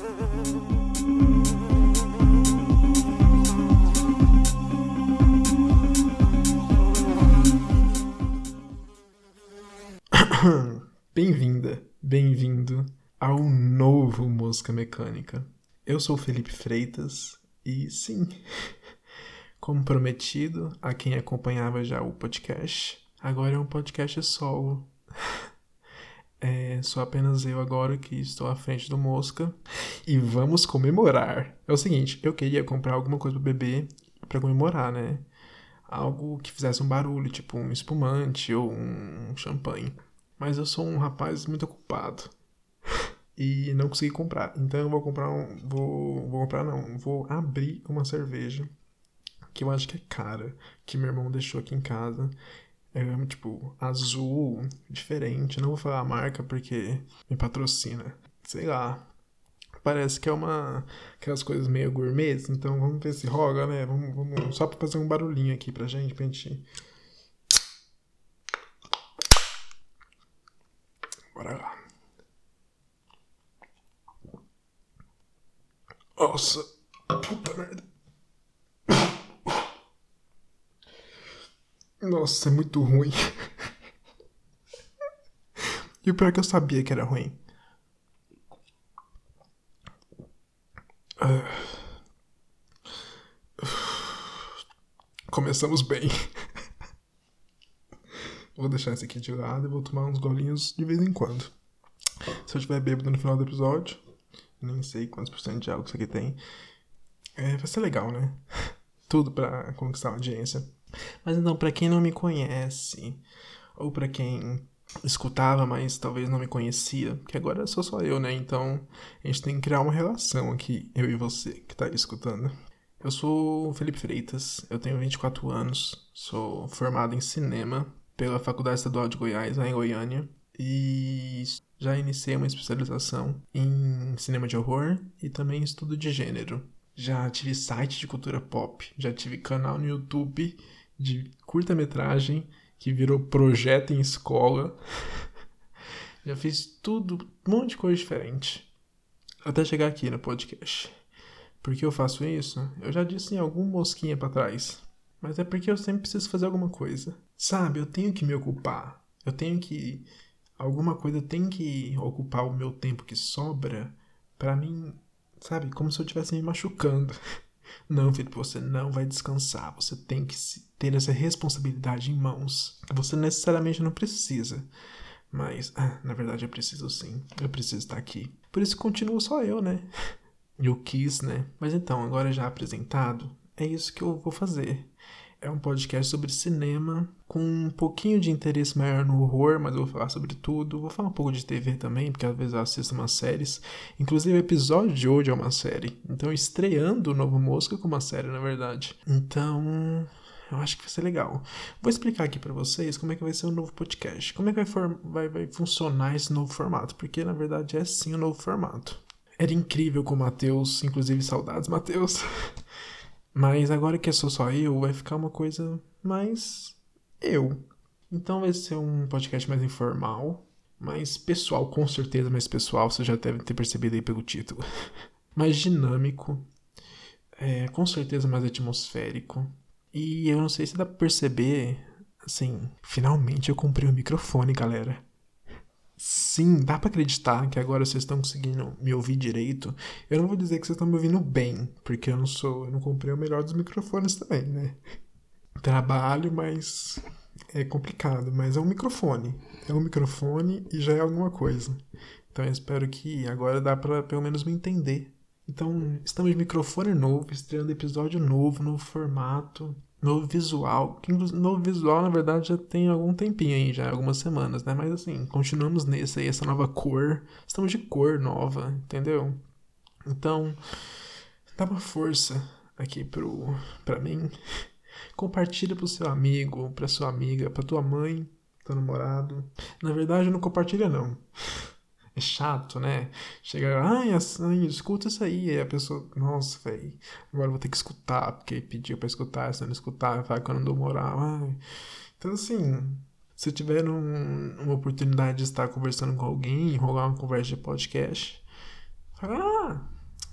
Bem-vinda, bem-vindo ao novo Mosca Mecânica. Eu sou Felipe Freitas e sim, como prometido a quem acompanhava já o podcast, agora é um podcast solo. É, sou apenas eu agora que estou à frente do Mosca e vamos comemorar. É o seguinte, eu queria comprar alguma coisa para beber para comemorar, né? Algo que fizesse um barulho, tipo um espumante ou um champanhe. Mas eu sou um rapaz muito ocupado e não consegui comprar. Então eu vou comprar um, vou, vou comprar não, vou abrir uma cerveja que eu acho que é cara, que meu irmão deixou aqui em casa. É tipo azul, diferente. Não vou falar a marca porque me patrocina. Sei lá. Parece que é uma. aquelas coisas meio gourmet. Então vamos ver se roga, né? Vamos, vamos, só pra fazer um barulhinho aqui pra gente, pra gente Bora lá. Nossa, puta merda. Nossa, é muito ruim. E o pior é que eu sabia que era ruim. Começamos bem. Vou deixar esse aqui de lado e vou tomar uns golinhos de vez em quando. Se eu tiver bêbado no final do episódio, nem sei quantos por cento de álcool isso aqui tem, é, vai ser legal, né? Tudo para conquistar a audiência. Mas então, para quem não me conhece, ou para quem escutava, mas talvez não me conhecia, que agora sou só eu, né? Então a gente tem que criar uma relação aqui, eu e você que tá escutando. Eu sou Felipe Freitas, eu tenho 24 anos, sou formado em cinema pela Faculdade Estadual de Goiás, lá em Goiânia, e já iniciei uma especialização em cinema de horror e também estudo de gênero. Já tive site de cultura pop, já tive canal no YouTube de curta-metragem que virou projeto em escola. já fiz tudo, um monte de coisa diferente. Até chegar aqui no podcast. Por que eu faço isso? Eu já disse em algum mosquinha para trás. Mas é porque eu sempre preciso fazer alguma coisa. Sabe, eu tenho que me ocupar. Eu tenho que. Alguma coisa tem que ocupar o meu tempo que sobra para mim, sabe? Como se eu estivesse me machucando. Não, Felipe, você não vai descansar. Você tem que ter essa responsabilidade em mãos. Você necessariamente não precisa. Mas, ah, na verdade, eu preciso sim. Eu preciso estar aqui. Por isso continuo só eu, né? Eu quis, né? Mas então, agora já apresentado, é isso que eu vou fazer. É um podcast sobre cinema, com um pouquinho de interesse maior no horror, mas eu vou falar sobre tudo. Vou falar um pouco de TV também, porque às vezes eu assisto umas séries. Inclusive, o episódio de hoje é uma série. Então, estreando o Novo Mosca com uma série, na verdade. Então, eu acho que vai ser legal. Vou explicar aqui para vocês como é que vai ser o novo podcast. Como é que vai, vai, vai funcionar esse novo formato. Porque, na verdade, é sim o um novo formato. Era incrível com o Matheus, inclusive saudades, Matheus. Mas agora que sou só eu, vai ficar uma coisa mais eu. Então vai ser um podcast mais informal, mais pessoal, com certeza mais pessoal, você já deve ter percebido aí pelo título. mais dinâmico, é, com certeza mais atmosférico. E eu não sei se dá pra perceber, assim, finalmente eu comprei um microfone, galera. Sim, dá para acreditar que agora vocês estão conseguindo me ouvir direito. Eu não vou dizer que vocês estão me ouvindo bem, porque eu não sou, eu não comprei o melhor dos microfones também, né? Trabalho, mas é complicado, mas é um microfone. É um microfone e já é alguma coisa. Então eu espero que agora dá para pelo menos me entender. Então, estamos de microfone novo, estreando episódio novo, novo formato novo visual. Que novo visual, na verdade, já tem algum tempinho aí, já algumas semanas, né? Mas assim, continuamos nesse aí, essa nova cor. Estamos de cor nova, entendeu? Então, dá uma força aqui pro, pra mim. Compartilha pro seu amigo, pra sua amiga, pra tua mãe, teu namorado. Na verdade, não compartilha não é chato, né? Chega, ai, assim, escuta isso aí. Aí a pessoa, nossa, velho, agora vou ter que escutar, porque pediu pra escutar, se não escutar, vai que eu não dou moral. Ai. Então, assim, se tiver um, uma oportunidade de estar conversando com alguém, rolar uma conversa de podcast, Ah,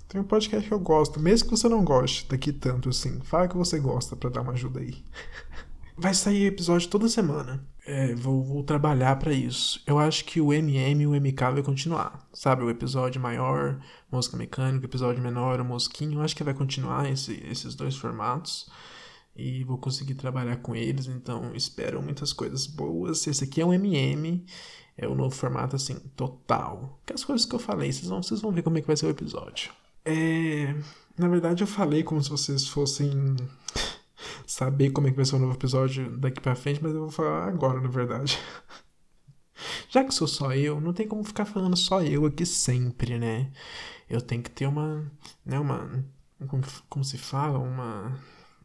tem um podcast que eu gosto, mesmo que você não goste daqui tanto assim. Fala que você gosta para dar uma ajuda aí. Vai sair episódio toda semana. É, vou, vou trabalhar para isso. Eu acho que o MM e o MK vai continuar. Sabe, o episódio maior, música mecânica, o episódio menor, o mosquinho. Eu acho que vai continuar esse, esses dois formatos. E vou conseguir trabalhar com eles, então espero muitas coisas boas. Esse aqui é um MM, é o novo formato assim, total. Que as coisas que eu falei, vocês vão, vocês vão ver como é que vai ser o episódio. É, na verdade, eu falei como se vocês fossem saber como é que vai ser o novo episódio daqui pra frente, mas eu vou falar agora, na verdade. Já que sou só eu, não tem como ficar falando só eu aqui sempre, né? Eu tenho que ter uma. Né, uma. Como, como se fala? Uma.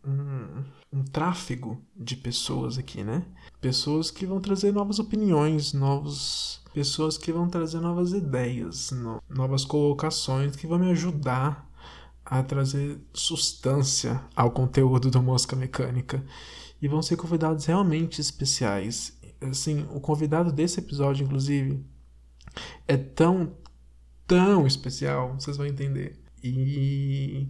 Um, um tráfego de pessoas aqui, né? Pessoas que vão trazer novas opiniões, novos. Pessoas que vão trazer novas ideias, no, novas colocações que vão me ajudar a trazer substância ao conteúdo do Mosca Mecânica. E vão ser convidados realmente especiais. Assim, o convidado desse episódio, inclusive, é tão, tão especial, vocês vão entender. E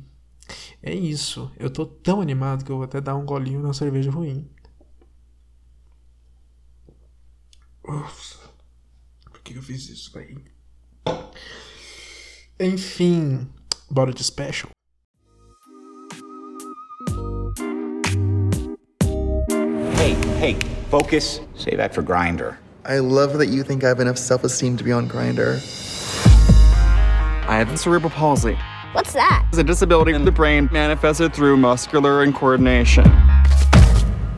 é isso. Eu tô tão animado que eu vou até dar um golinho na cerveja ruim. Uf, por que eu fiz isso, aí? Enfim, bora de special. Hey, hey, focus. Save that for Grinder. I love that you think I have enough self esteem to be on Grinder. I have cerebral palsy. What's that? It's a disability in the brain manifested through muscular incoordination.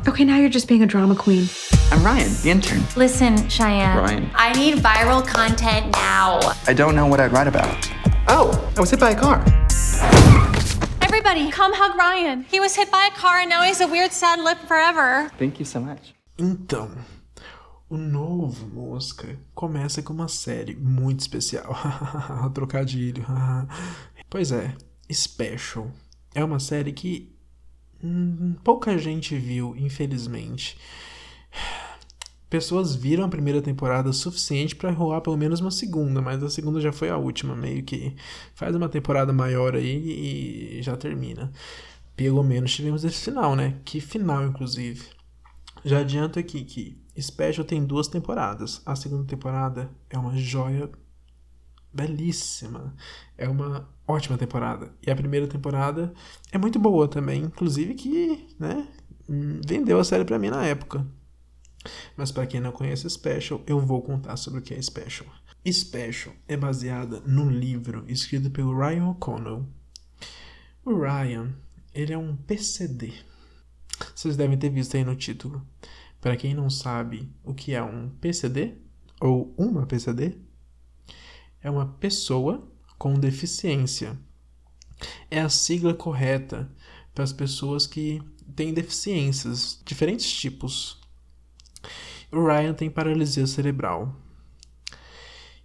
Okay, now you're just being a drama queen. I'm Ryan, the intern. Listen, Cheyenne. Ryan. I need viral content now. I don't know what I'd write about. Oh, I was hit by a car. Everybody, come hug Ryan. He was hit by a car and now he's a weird, sad lip forever. Thank you so much. Então, o novo Mosca começa com uma série muito especial. Trocadilho. pois é, Special. É uma série que hum, pouca gente viu, infelizmente. Pessoas viram a primeira temporada suficiente para rolar pelo menos uma segunda, mas a segunda já foi a última, meio que faz uma temporada maior aí e já termina. Pelo menos tivemos esse final, né? Que final, inclusive. Já adianto aqui que Special tem duas temporadas. A segunda temporada é uma joia belíssima. É uma ótima temporada. E a primeira temporada é muito boa também, inclusive que, né, vendeu a série para mim na época. Mas para quem não conhece Special, eu vou contar sobre o que é Special. Special é baseada num livro escrito pelo Ryan O'Connell. O Ryan, ele é um PCD. Vocês devem ter visto aí no título. Para quem não sabe o que é um PCD ou uma PCD, é uma pessoa com deficiência. É a sigla correta para as pessoas que têm deficiências, diferentes tipos. O Ryan tem paralisia cerebral.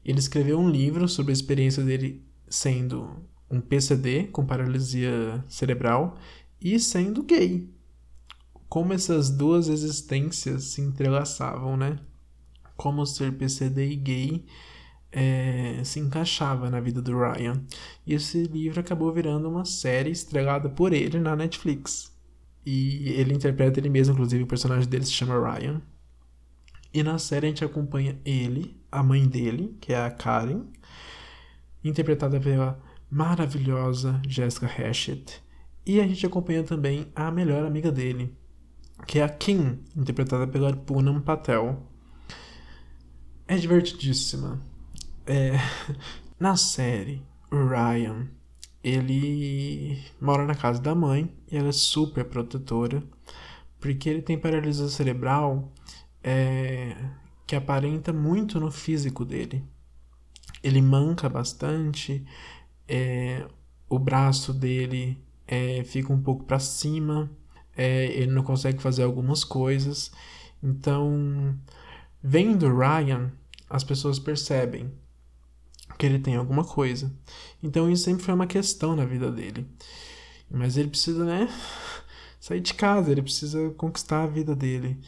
Ele escreveu um livro sobre a experiência dele sendo um PCD com paralisia cerebral e sendo gay. Como essas duas existências se entrelaçavam, né? Como ser PCD e gay é, se encaixava na vida do Ryan. E esse livro acabou virando uma série estrelada por ele na Netflix. E ele interpreta ele mesmo, inclusive o personagem dele se chama Ryan. E na série a gente acompanha ele, a mãe dele, que é a Karen, interpretada pela maravilhosa Jessica Hashett. E a gente acompanha também a melhor amiga dele, que é a Kim, interpretada pela Poonam Patel. É divertidíssima. É... Na série, o Ryan, ele mora na casa da mãe e ela é super protetora, porque ele tem paralisia cerebral é, que aparenta muito no físico dele. Ele manca bastante, é, o braço dele é, fica um pouco para cima, é, ele não consegue fazer algumas coisas. Então, vendo Ryan, as pessoas percebem que ele tem alguma coisa. Então, isso sempre foi uma questão na vida dele. Mas ele precisa, né, sair de casa, ele precisa conquistar a vida dele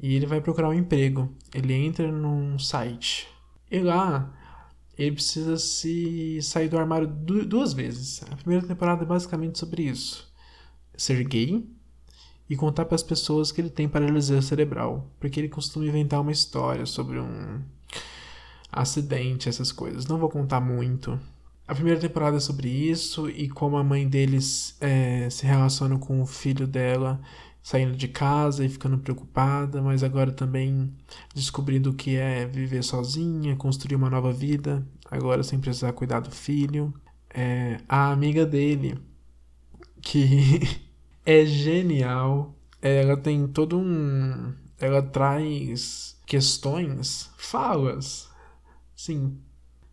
e ele vai procurar um emprego. Ele entra num site e lá ele precisa se sair do armário du duas vezes. A primeira temporada é basicamente sobre isso: ser gay e contar para as pessoas que ele tem paralisia cerebral, porque ele costuma inventar uma história sobre um acidente, essas coisas. Não vou contar muito. A primeira temporada é sobre isso e como a mãe deles é, se relaciona com o filho dela saindo de casa e ficando preocupada, mas agora também descobrindo o que é viver sozinha, construir uma nova vida, agora sem precisar cuidar do filho. É, a amiga dele, que é genial, ela tem todo um. Ela traz questões, falas, sim.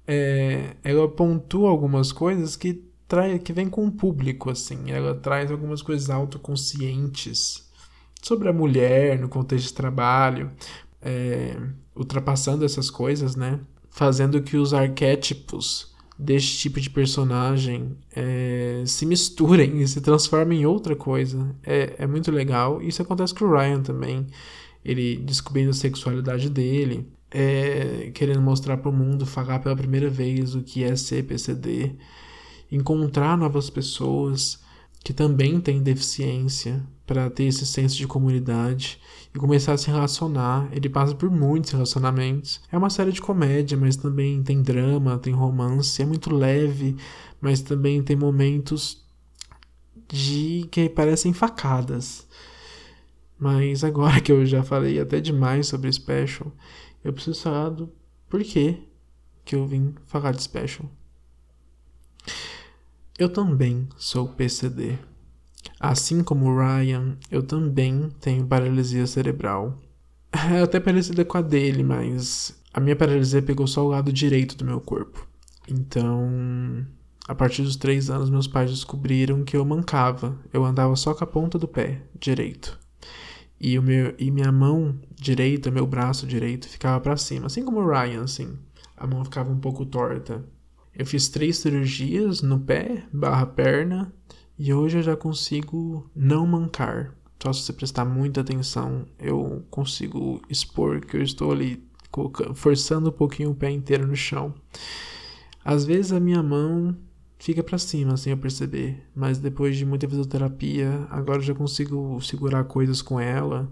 É, ela pontua algumas coisas que traz que vem com o público assim ela traz algumas coisas autoconscientes sobre a mulher no contexto de trabalho, é, ultrapassando essas coisas, né? Fazendo que os arquétipos deste tipo de personagem é, se misturem e se transformem em outra coisa. É, é muito legal. Isso acontece com o Ryan também. Ele descobrindo a sexualidade dele, é, querendo mostrar para o mundo, falar pela primeira vez o que é ser PCD, encontrar novas pessoas que também têm deficiência, para ter esse senso de comunidade e começar a se relacionar. Ele passa por muitos relacionamentos. É uma série de comédia, mas também tem drama, tem romance, é muito leve, mas também tem momentos de que parecem facadas. Mas agora que eu já falei até demais sobre Special, eu preciso falar do porquê que eu vim falar de Special. Eu também sou PCD. Assim como Ryan, eu também tenho paralisia cerebral. É até parecida com a dele, mas a minha paralisia pegou só o lado direito do meu corpo. Então, a partir dos três anos, meus pais descobriram que eu mancava. Eu andava só com a ponta do pé direito. E, o meu, e minha mão direita, meu braço direito, ficava para cima. Assim como o Ryan, assim. A mão ficava um pouco torta. Eu fiz três cirurgias no pé, barra perna, e hoje eu já consigo não mancar. Só se você prestar muita atenção, eu consigo expor que eu estou ali forçando um pouquinho o pé inteiro no chão. Às vezes a minha mão fica para cima sem eu perceber, mas depois de muita fisioterapia, agora eu já consigo segurar coisas com ela,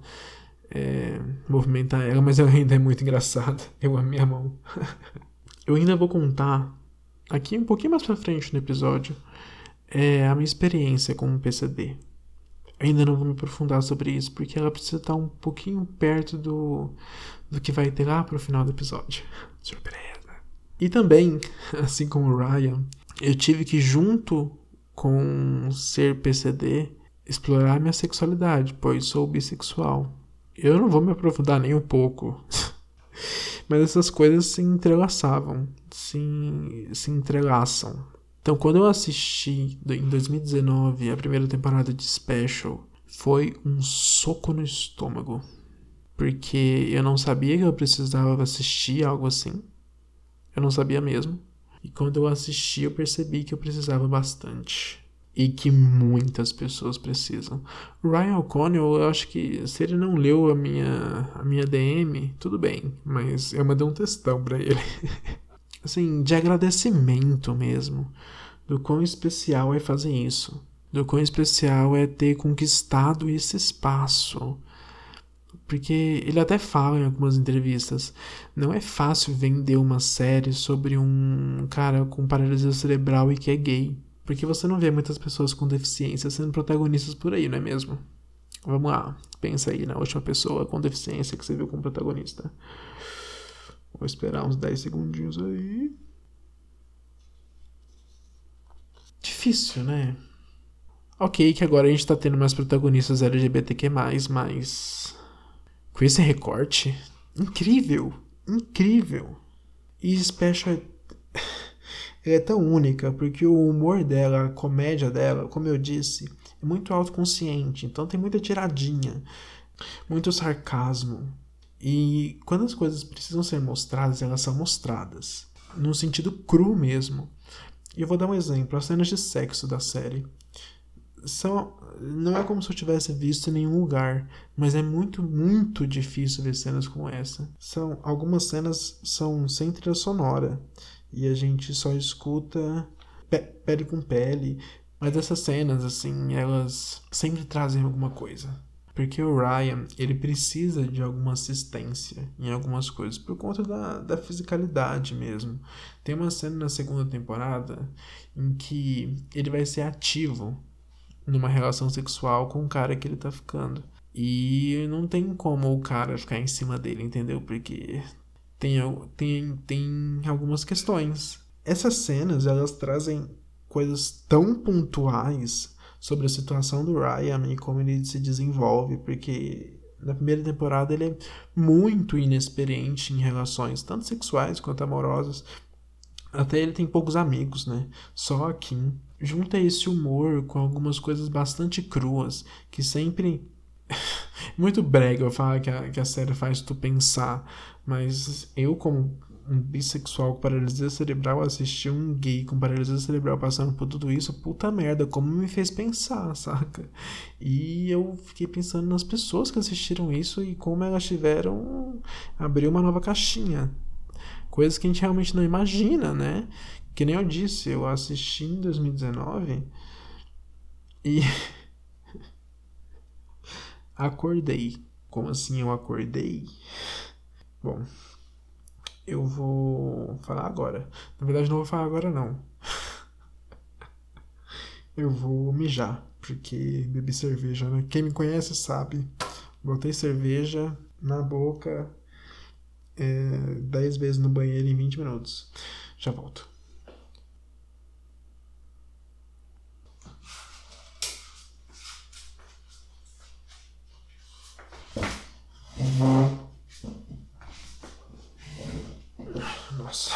é, movimentar ela, mas ela ainda é muito engraçada. Eu amo minha mão. eu ainda vou contar aqui um pouquinho mais para frente no episódio é a minha experiência com o PCD. Ainda não vou me aprofundar sobre isso, porque ela precisa estar um pouquinho perto do, do que vai ter lá pro final do episódio. Surpresa! E também, assim como o Ryan, eu tive que, junto com ser PCD, explorar minha sexualidade, pois sou bissexual. Eu não vou me aprofundar nem um pouco, mas essas coisas se entrelaçavam, se, se entrelaçam. Então, quando eu assisti em 2019 a primeira temporada de Special, foi um soco no estômago. Porque eu não sabia que eu precisava assistir algo assim. Eu não sabia mesmo. E quando eu assisti, eu percebi que eu precisava bastante. E que muitas pessoas precisam. Ryan O'Connell, eu acho que se ele não leu a minha, a minha DM, tudo bem. Mas eu mandei um textão pra ele. assim, de agradecimento mesmo. Do quão especial é fazer isso. Do quão especial é ter conquistado esse espaço. Porque ele até fala em algumas entrevistas: não é fácil vender uma série sobre um cara com paralisia cerebral e que é gay. Porque você não vê muitas pessoas com deficiência sendo protagonistas por aí, não é mesmo? Vamos lá, pensa aí na última pessoa com deficiência que você viu como protagonista. Vou esperar uns 10 segundinhos aí. Difícil, né? Ok, que agora a gente tá tendo mais protagonistas LGBTQ, mas. Com esse recorte. Incrível! Incrível! E Special é, tão única porque o humor dela, a comédia dela, como eu disse, é muito autoconsciente. Então tem muita tiradinha, muito sarcasmo, e quando as coisas precisam ser mostradas, elas são mostradas. No sentido cru mesmo. E eu vou dar um exemplo. As cenas de sexo da série são. Não é como se eu tivesse visto em nenhum lugar, mas é muito, muito difícil ver cenas como essa. São algumas cenas são sem trilha sonora e a gente só escuta pe pele com pele. Mas essas cenas, assim, elas sempre trazem alguma coisa. Porque o Ryan, ele precisa de alguma assistência em algumas coisas, por conta da, da fisicalidade mesmo. Tem uma cena na segunda temporada em que ele vai ser ativo numa relação sexual com o cara que ele tá ficando. E não tem como o cara ficar em cima dele, entendeu? Porque tem, tem, tem algumas questões. Essas cenas, elas trazem coisas tão pontuais sobre a situação do Ryan e como ele se desenvolve, porque na primeira temporada ele é muito inexperiente em relações, tanto sexuais quanto amorosas. Até ele tem poucos amigos, né? Só a Kim. Junta esse humor com algumas coisas bastante cruas, que sempre. Muito brega eu falar que a, que a série faz tu pensar, mas eu, como um bissexual com paralisia cerebral assistir um gay com paralisia cerebral passando por tudo isso, puta merda, como me fez pensar, saca? E eu fiquei pensando nas pessoas que assistiram isso e como elas tiveram abrir uma nova caixinha. Coisas que a gente realmente não imagina, né? Que nem eu disse, eu assisti em 2019 e acordei. Como assim eu acordei? Bom, eu vou falar agora. Na verdade, não vou falar agora, não. eu vou mijar, porque bebi cerveja, né? Quem me conhece sabe. Botei cerveja na boca é, 10 vezes no banheiro em 20 minutos. Já volto. Nossa.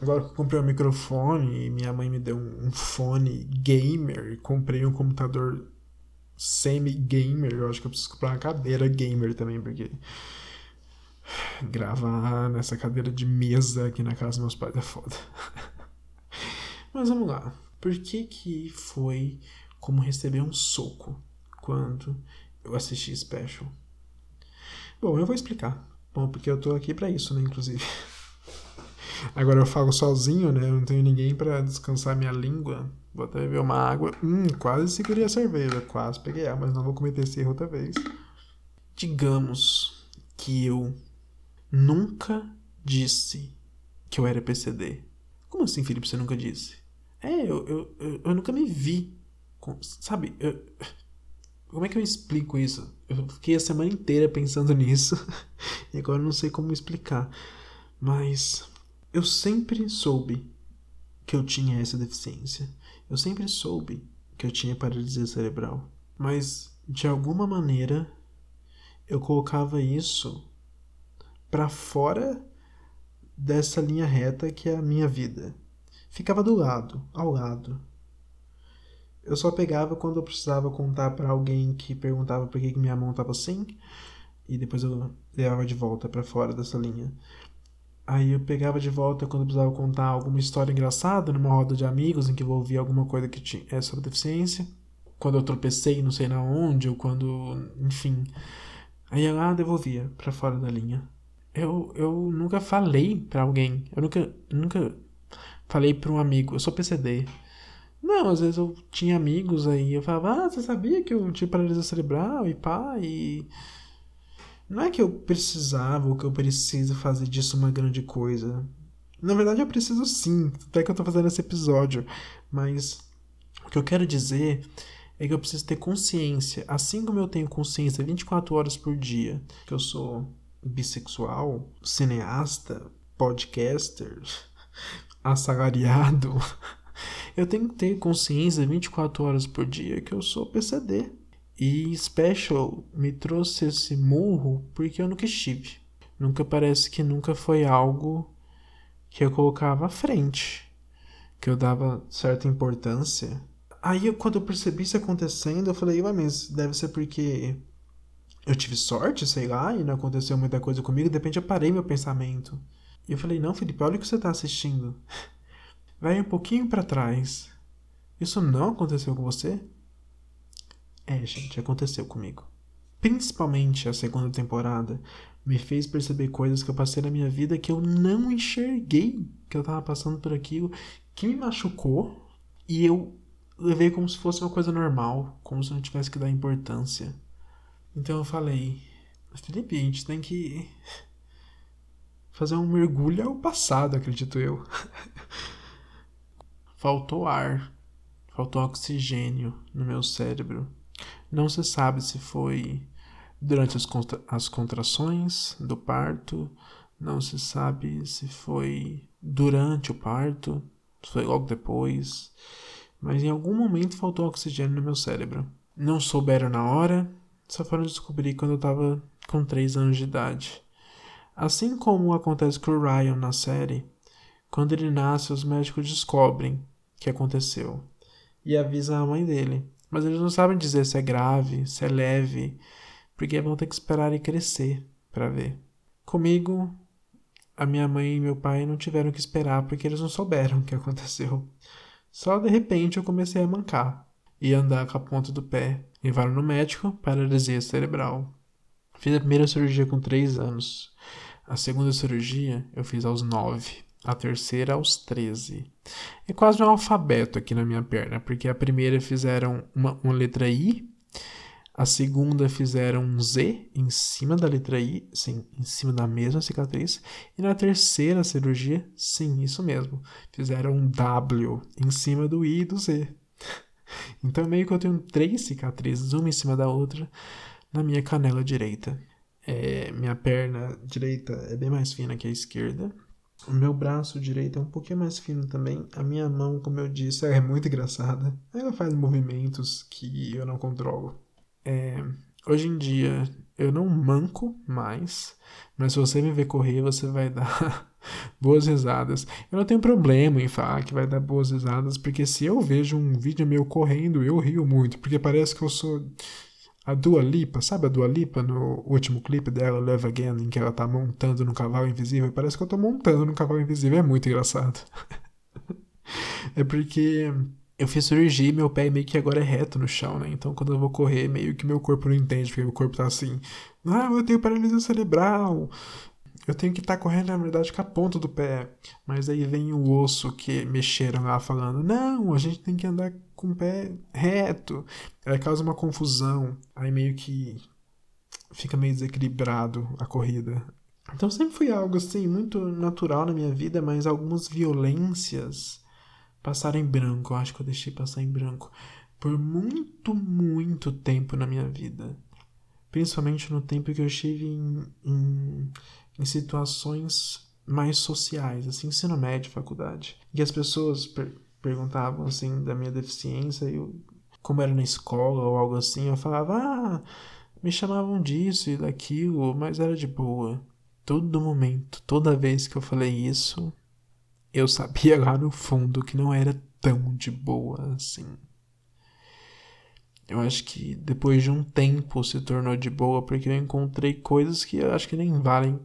Agora que eu comprei um microfone e minha mãe me deu um fone gamer, comprei um computador semi-gamer, eu acho que eu preciso comprar uma cadeira gamer também, porque gravar nessa cadeira de mesa aqui na casa dos meus pais é foda. Mas vamos lá. Por que que foi como receber um soco quando eu assisti Special? Bom, eu vou explicar. Bom, porque eu tô aqui para isso, né, inclusive. Agora eu falo sozinho, né? Eu não tenho ninguém para descansar minha língua. Vou até beber uma água. Hum, quase segurei a cerveja. Quase peguei a, mas não vou cometer esse erro outra vez. Digamos que eu nunca disse que eu era PCD. Como assim, Felipe, você nunca disse? É, eu, eu, eu, eu nunca me vi. Com, sabe, eu, como é que eu explico isso? Eu fiquei a semana inteira pensando nisso e agora não sei como explicar. Mas eu sempre soube que eu tinha essa deficiência. Eu sempre soube que eu tinha paralisia cerebral. Mas de alguma maneira eu colocava isso para fora dessa linha reta que é a minha vida. Ficava do lado, ao lado. Eu só pegava quando eu precisava contar para alguém que perguntava por que minha mão estava assim, e depois eu levava de volta para fora dessa linha. Aí eu pegava de volta quando eu precisava contar alguma história engraçada numa roda de amigos em que envolvia alguma coisa que tinha é sobre deficiência. Quando eu tropecei não sei na onde, ou quando. enfim. Aí eu lá devolvia para fora da linha. Eu, eu nunca falei para alguém. Eu nunca, nunca falei para um amigo. Eu sou PCD. Não, às vezes eu tinha amigos aí, eu falava, ah, você sabia que eu tinha paralisia cerebral e pá, e. Não é que eu precisava ou que eu preciso fazer disso uma grande coisa. Na verdade, eu preciso sim, até que eu tô fazendo esse episódio. Mas o que eu quero dizer é que eu preciso ter consciência, assim como eu tenho consciência 24 horas por dia, que eu sou bissexual, cineasta, podcaster, assalariado. Eu tenho que ter consciência 24 horas por dia que eu sou PCD. E Special me trouxe esse murro porque eu nunca estive. Nunca parece que nunca foi algo que eu colocava à frente, que eu dava certa importância. Aí quando eu percebi isso acontecendo, eu falei, ué, mas deve ser porque eu tive sorte, sei lá, e não aconteceu muita coisa comigo, de repente eu parei meu pensamento. E eu falei, não, Felipe, olha o que você está assistindo. Vai um pouquinho para trás. Isso não aconteceu com você? É, gente, aconteceu comigo. principalmente a segunda temporada, me fez perceber coisas que eu passei na minha vida que eu não enxerguei que eu tava passando por aquilo, que me machucou e eu levei como se fosse uma coisa normal, como se não tivesse que dar importância. Então eu falei, Felipe, a gente tem que fazer um mergulho ao passado, acredito eu. Faltou ar, faltou oxigênio no meu cérebro. Não se sabe se foi durante as, contra as contrações do parto, não se sabe se foi durante o parto, se foi logo depois, mas em algum momento faltou oxigênio no meu cérebro. Não souberam na hora, só foram descobrir quando eu estava com 3 anos de idade. Assim como acontece com o Ryan na série, quando ele nasce, os médicos descobrem que aconteceu e avisam a mãe dele. Mas eles não sabem dizer se é grave, se é leve, porque vão ter que esperar ele crescer para ver. Comigo, a minha mãe e meu pai não tiveram que esperar porque eles não souberam o que aconteceu. Só de repente eu comecei a mancar e andar com a ponta do pé. Levaram no médico, paralisia cerebral. Fiz a primeira cirurgia com 3 anos. A segunda cirurgia eu fiz aos 9. A terceira aos 13. É quase um alfabeto aqui na minha perna, porque a primeira fizeram uma, uma letra I, a segunda fizeram um Z em cima da letra I, sim, em cima da mesma cicatriz. E na terceira cirurgia, sim, isso mesmo, fizeram um W em cima do I e do Z. Então meio que eu tenho três cicatrizes, uma em cima da outra, na minha canela direita. É, minha perna direita é bem mais fina que a esquerda. O meu braço direito é um pouquinho mais fino também. A minha mão, como eu disse, é muito engraçada. Ela faz movimentos que eu não controlo. É, hoje em dia eu não manco mais, mas se você me ver correr, você vai dar boas risadas. Eu não tenho problema em falar que vai dar boas risadas, porque se eu vejo um vídeo meu correndo, eu rio muito, porque parece que eu sou a Dua Lipa, sabe a Dua Lipa no último clipe dela, Love Again, em que ela tá montando no cavalo invisível? Parece que eu tô montando no cavalo invisível, é muito engraçado. é porque eu fiz cirurgia e meu pé meio que agora é reto no chão, né? Então quando eu vou correr, meio que meu corpo não entende, porque meu corpo tá assim, ah, eu tenho paralisia cerebral. Eu tenho que estar tá correndo, na verdade, com a ponta do pé. Mas aí vem o osso que mexeram lá falando: não, a gente tem que andar com o pé reto. Aí causa uma confusão. Aí meio que fica meio desequilibrado a corrida. Então sempre foi algo assim, muito natural na minha vida, mas algumas violências passaram em branco. Eu acho que eu deixei passar em branco por muito, muito tempo na minha vida. Principalmente no tempo que eu estive em, em, em situações mais sociais, assim, ensino médio, faculdade. E as pessoas per perguntavam, assim, da minha deficiência, eu, como era na escola ou algo assim, eu falava, ah, me chamavam disso e daquilo, mas era de boa. Todo momento, toda vez que eu falei isso, eu sabia lá no fundo que não era tão de boa assim. Eu acho que depois de um tempo se tornou de boa, porque eu encontrei coisas que eu acho que nem valem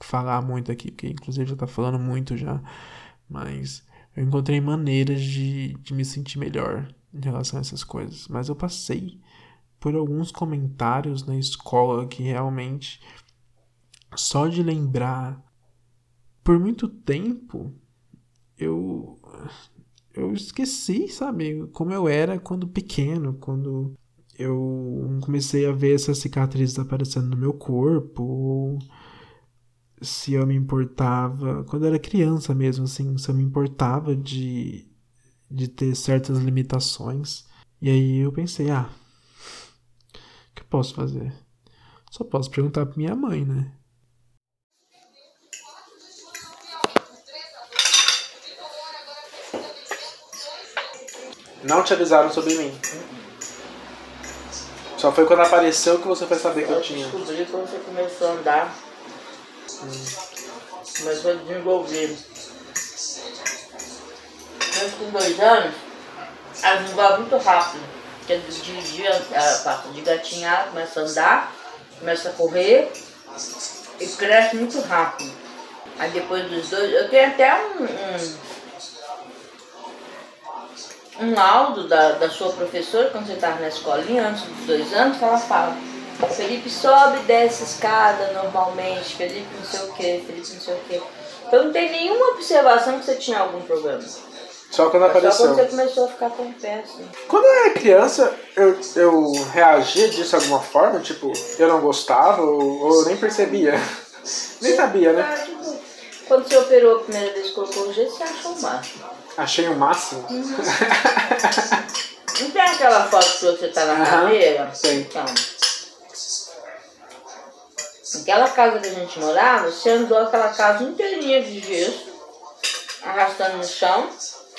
falar muito aqui, porque inclusive já tá falando muito já. Mas eu encontrei maneiras de, de me sentir melhor em relação a essas coisas. Mas eu passei por alguns comentários na escola que realmente, só de lembrar, por muito tempo, eu eu esqueci, sabe, como eu era quando pequeno, quando eu comecei a ver essas cicatrizes aparecendo no meu corpo, se eu me importava, quando eu era criança mesmo, assim, se eu me importava de, de ter certas limitações. E aí eu pensei, ah, o que eu posso fazer? Só posso perguntar pra minha mãe, né? Não te avisaram sobre mim. Só foi quando apareceu que você foi saber que eu, eu tinha. descobri quando você começou a andar. Hum. Começou a desenvolver. Mas com dois anos, ela desenvolve muito rápido. Porque de dia ela passa de gatinhar, começa a andar, começa a correr e cresce muito rápido. Aí depois dos dois, eu tenho até um, um um laudo da, da sua professora, quando você estava na escolinha, antes dos dois anos, que ela fala Felipe sobe e desce escada normalmente, Felipe não sei o que, Felipe não sei o que. Eu não tenho nenhuma observação que você tinha algum problema. Só quando Só apareceu. quando você começou a ficar com pé, assim. Quando eu era criança, eu, eu reagia disso de alguma forma, tipo, eu não gostava ou, ou eu nem percebia. nem sabia, né? Ah, tipo, Quando você operou a primeira vez, colocou o gesso, você achou o máximo. Achei o máximo. Não tem aquela foto que você tá na cadeira? sei. Então. Aquela casa que a gente morava, você andou aquela casa inteirinha de gesso, arrastando no chão.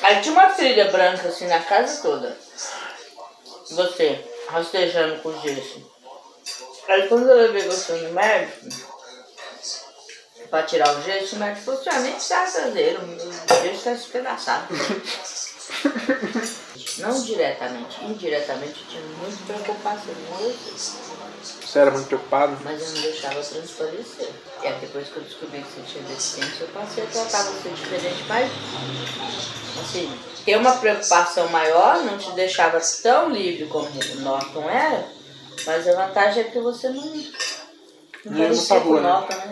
Aí tinha uma trilha branca assim na casa toda. Você, rastejando com gesso. Aí quando eu levei você no médico, pra tirar o gesso, o médico falou assim, ah, nem precisa trazer, o gesso tá espedaçado. Não diretamente, indiretamente eu tinha muita preocupação com você. Você era muito preocupado. Mas eu não deixava transparecer. E aí depois que eu descobri que você tinha deficiência, eu passei a tratar você diferente, mas assim, ter uma preocupação maior não te deixava tão livre como o Norton era, mas a vantagem é que você não, não Não parecia com o né? Norton, né?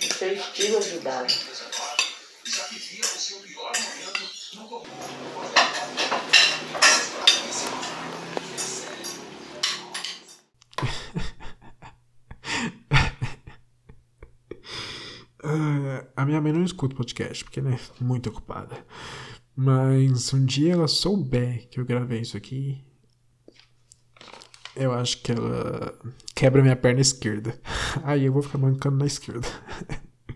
O seu estilo ajudava. Ah, a minha mãe não escuta podcast, porque ela é muito ocupada. Mas um dia ela souber que eu gravei isso aqui, eu acho que ela quebra minha perna esquerda. Aí eu vou ficar mancando na esquerda.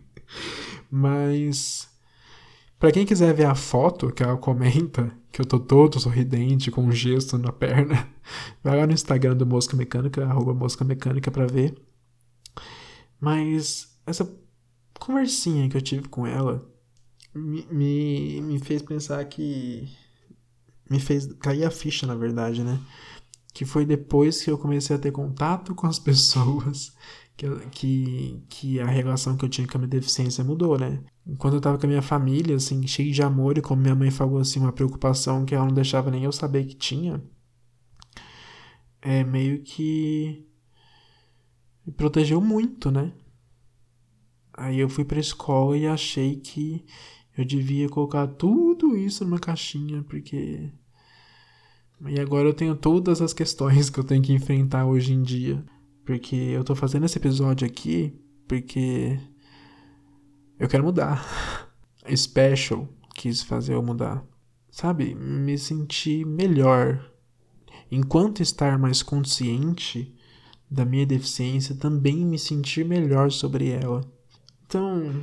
Mas pra quem quiser ver a foto que ela comenta, que eu tô todo sorridente com um gesto na perna, vai lá no Instagram do Mosca Mecânica, arroba Mosca Mecânica pra ver. Mas essa conversinha que eu tive com ela me, me, me fez pensar que. Me fez cair a ficha, na verdade, né? Que foi depois que eu comecei a ter contato com as pessoas que, que, que a relação que eu tinha com a minha deficiência mudou, né? Quando eu tava com a minha família, assim, cheio de amor, e como minha mãe falou, assim, uma preocupação que ela não deixava nem eu saber que tinha, é meio que. me protegeu muito, né? Aí eu fui pra escola e achei que eu devia colocar tudo isso numa caixinha, porque. E agora eu tenho todas as questões que eu tenho que enfrentar hoje em dia. Porque eu tô fazendo esse episódio aqui porque. Eu quero mudar. Special quis fazer eu mudar. Sabe? Me sentir melhor. Enquanto estar mais consciente da minha deficiência, também me sentir melhor sobre ela. Então,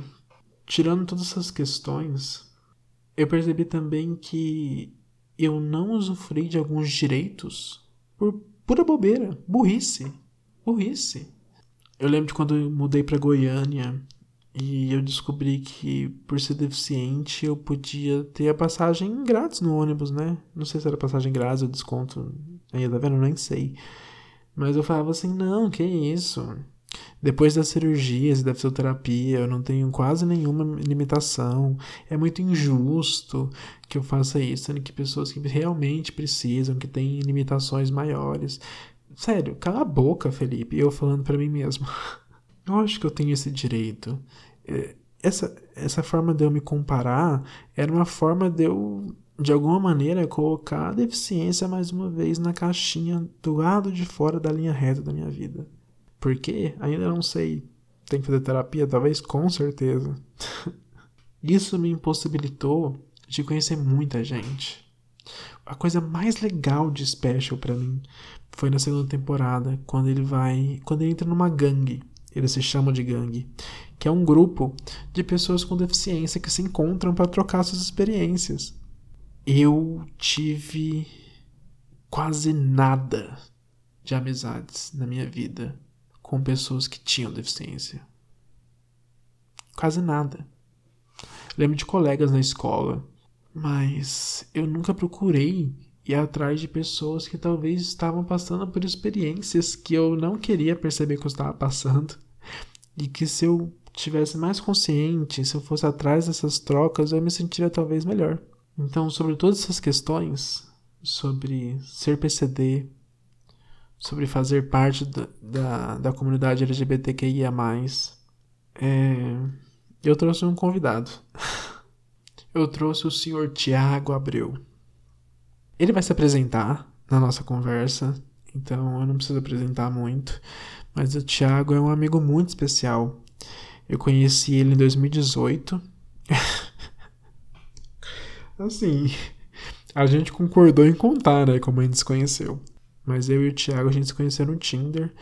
tirando todas essas questões, eu percebi também que eu não usufruí de alguns direitos por pura bobeira, burrice, burrice. Eu lembro de quando eu mudei para Goiânia e eu descobri que por ser deficiente eu podia ter a passagem grátis no ônibus, né? Não sei se era passagem grátis ou desconto, aí tá vendo? Eu nem sei. Mas eu falava assim, não, que isso? Depois das cirurgias e da fisioterapia, eu não tenho quase nenhuma limitação. É muito injusto que eu faça isso, sendo que pessoas que realmente precisam, que têm limitações maiores. Sério, cala a boca, Felipe. Eu falando pra mim mesmo. Eu acho que eu tenho esse direito. É, Essa, essa forma de eu me comparar era uma forma de eu, de alguma maneira, colocar a deficiência mais uma vez na caixinha do lado de fora da linha reta da minha vida. Por quê? Ainda não sei. Tem que fazer terapia? Talvez, com certeza. Isso me impossibilitou de conhecer muita gente. A coisa mais legal de Special pra mim foi na segunda temporada, quando ele vai, quando ele entra numa gangue. Eles se chamam de gangue, que é um grupo de pessoas com deficiência que se encontram para trocar suas experiências. Eu tive quase nada de amizades na minha vida com pessoas que tinham deficiência. Quase nada. Lembro de colegas na escola, mas eu nunca procurei ir atrás de pessoas que talvez estavam passando por experiências que eu não queria perceber que eu estava passando. E que se eu tivesse mais consciente, se eu fosse atrás dessas trocas, eu me sentiria talvez melhor. Então, sobre todas essas questões, sobre ser PCD, sobre fazer parte da, da, da comunidade LGBTQIA. É, eu trouxe um convidado. Eu trouxe o senhor Tiago Abreu. Ele vai se apresentar na nossa conversa, então eu não preciso apresentar muito. Mas o Tiago é um amigo muito especial. Eu conheci ele em 2018. assim, a gente concordou em contar, né, como a gente se conheceu. Mas eu e o Thiago a gente se conheceu no Tinder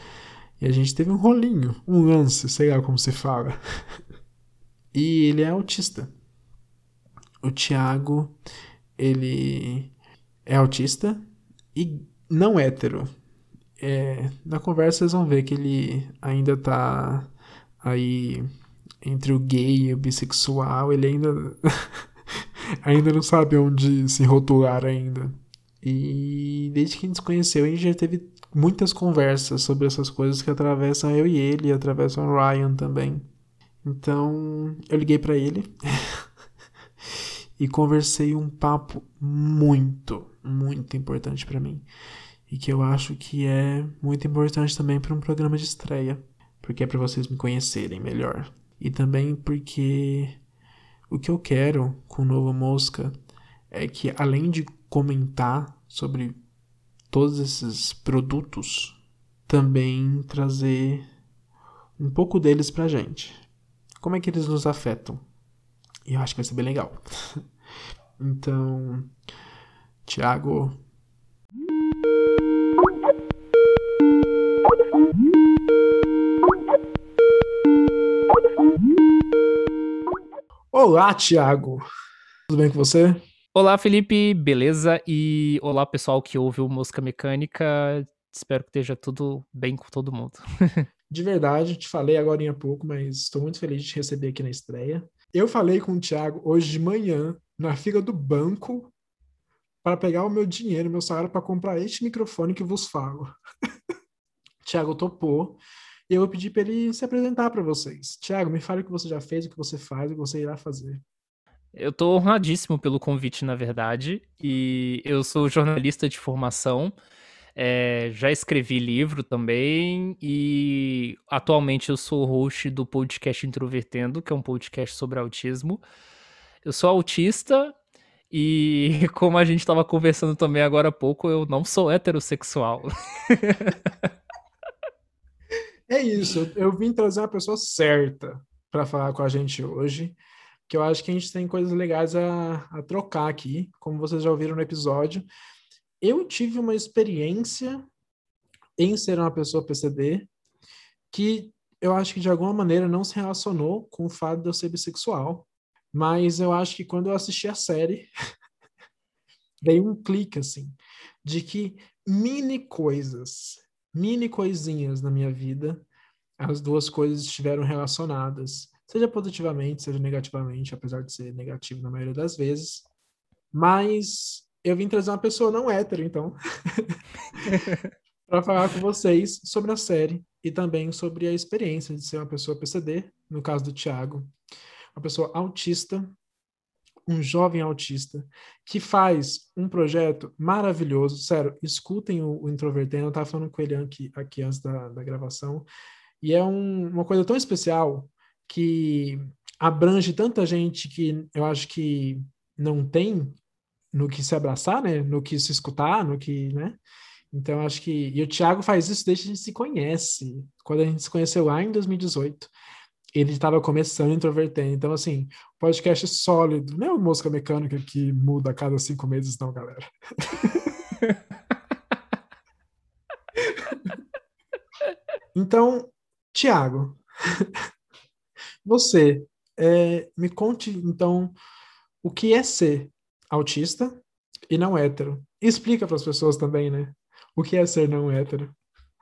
e a gente teve um rolinho, um lance, sei lá como se fala. e ele é autista. O Thiago, ele é autista e não hétero. É, na conversa vocês vão ver que ele ainda tá aí entre o gay e o bissexual, ele ainda ainda não sabe onde se rotular ainda. E desde que a gente se conheceu, a gente já teve muitas conversas sobre essas coisas que atravessam eu e ele, e atravessam o Ryan também. Então, eu liguei para ele e conversei um papo muito, muito importante para mim. E que eu acho que é muito importante também para um programa de estreia, porque é para vocês me conhecerem melhor. E também porque o que eu quero com o Novo Mosca é que, além de comentar sobre todos esses produtos, também trazer um pouco deles pra gente. Como é que eles nos afetam? E eu acho que vai ser bem legal. então, Tiago, Olá, Thiago. Tudo bem com você? Olá, Felipe, beleza? E olá, pessoal que ouve o Mosca Mecânica. Espero que esteja tudo bem com todo mundo. de verdade, te falei agora há pouco, mas estou muito feliz de te receber aqui na estreia. Eu falei com o Thiago hoje de manhã, na fila do banco, para pegar o meu dinheiro, meu salário, para comprar este microfone que vos falo. Thiago topou. E eu vou pedir para ele se apresentar para vocês. Tiago, me fale o que você já fez, o que você faz, o que você irá fazer. Eu estou honradíssimo pelo convite, na verdade, e eu sou jornalista de formação. É, já escrevi livro também e atualmente eu sou host do podcast Introvertendo, que é um podcast sobre autismo. Eu sou autista e, como a gente estava conversando também agora há pouco, eu não sou heterossexual. É isso, eu vim trazer uma pessoa certa para falar com a gente hoje, que eu acho que a gente tem coisas legais a, a trocar aqui, como vocês já ouviram no episódio. Eu tive uma experiência em ser uma pessoa PCD que eu acho que de alguma maneira não se relacionou com o fato de eu ser bissexual, mas eu acho que quando eu assisti a série, veio um clique assim, de que mini coisas mini coisinhas na minha vida, as duas coisas estiveram relacionadas, seja positivamente, seja negativamente, apesar de ser negativo na maioria das vezes. Mas eu vim trazer uma pessoa não hétero, então, para falar com vocês sobre a série e também sobre a experiência de ser uma pessoa PCD, no caso do Thiago, uma pessoa autista um jovem autista que faz um projeto maravilhoso. Sério, escutem o, o Introvertendo, eu estava falando com ele aqui, aqui antes da, da gravação, e é um, uma coisa tão especial que abrange tanta gente que eu acho que não tem no que se abraçar, né? No que se escutar, no que, né? Então acho que e o Thiago faz isso desde que a gente se conhece, quando a gente se conheceu lá em 2018 ele estava começando introvertendo. Então, assim, podcast sólido. Não é uma música mecânica que muda a cada cinco meses, não, galera. então, Tiago, você é, me conte, então, o que é ser autista e não hétero. explica para as pessoas também, né? O que é ser não hétero.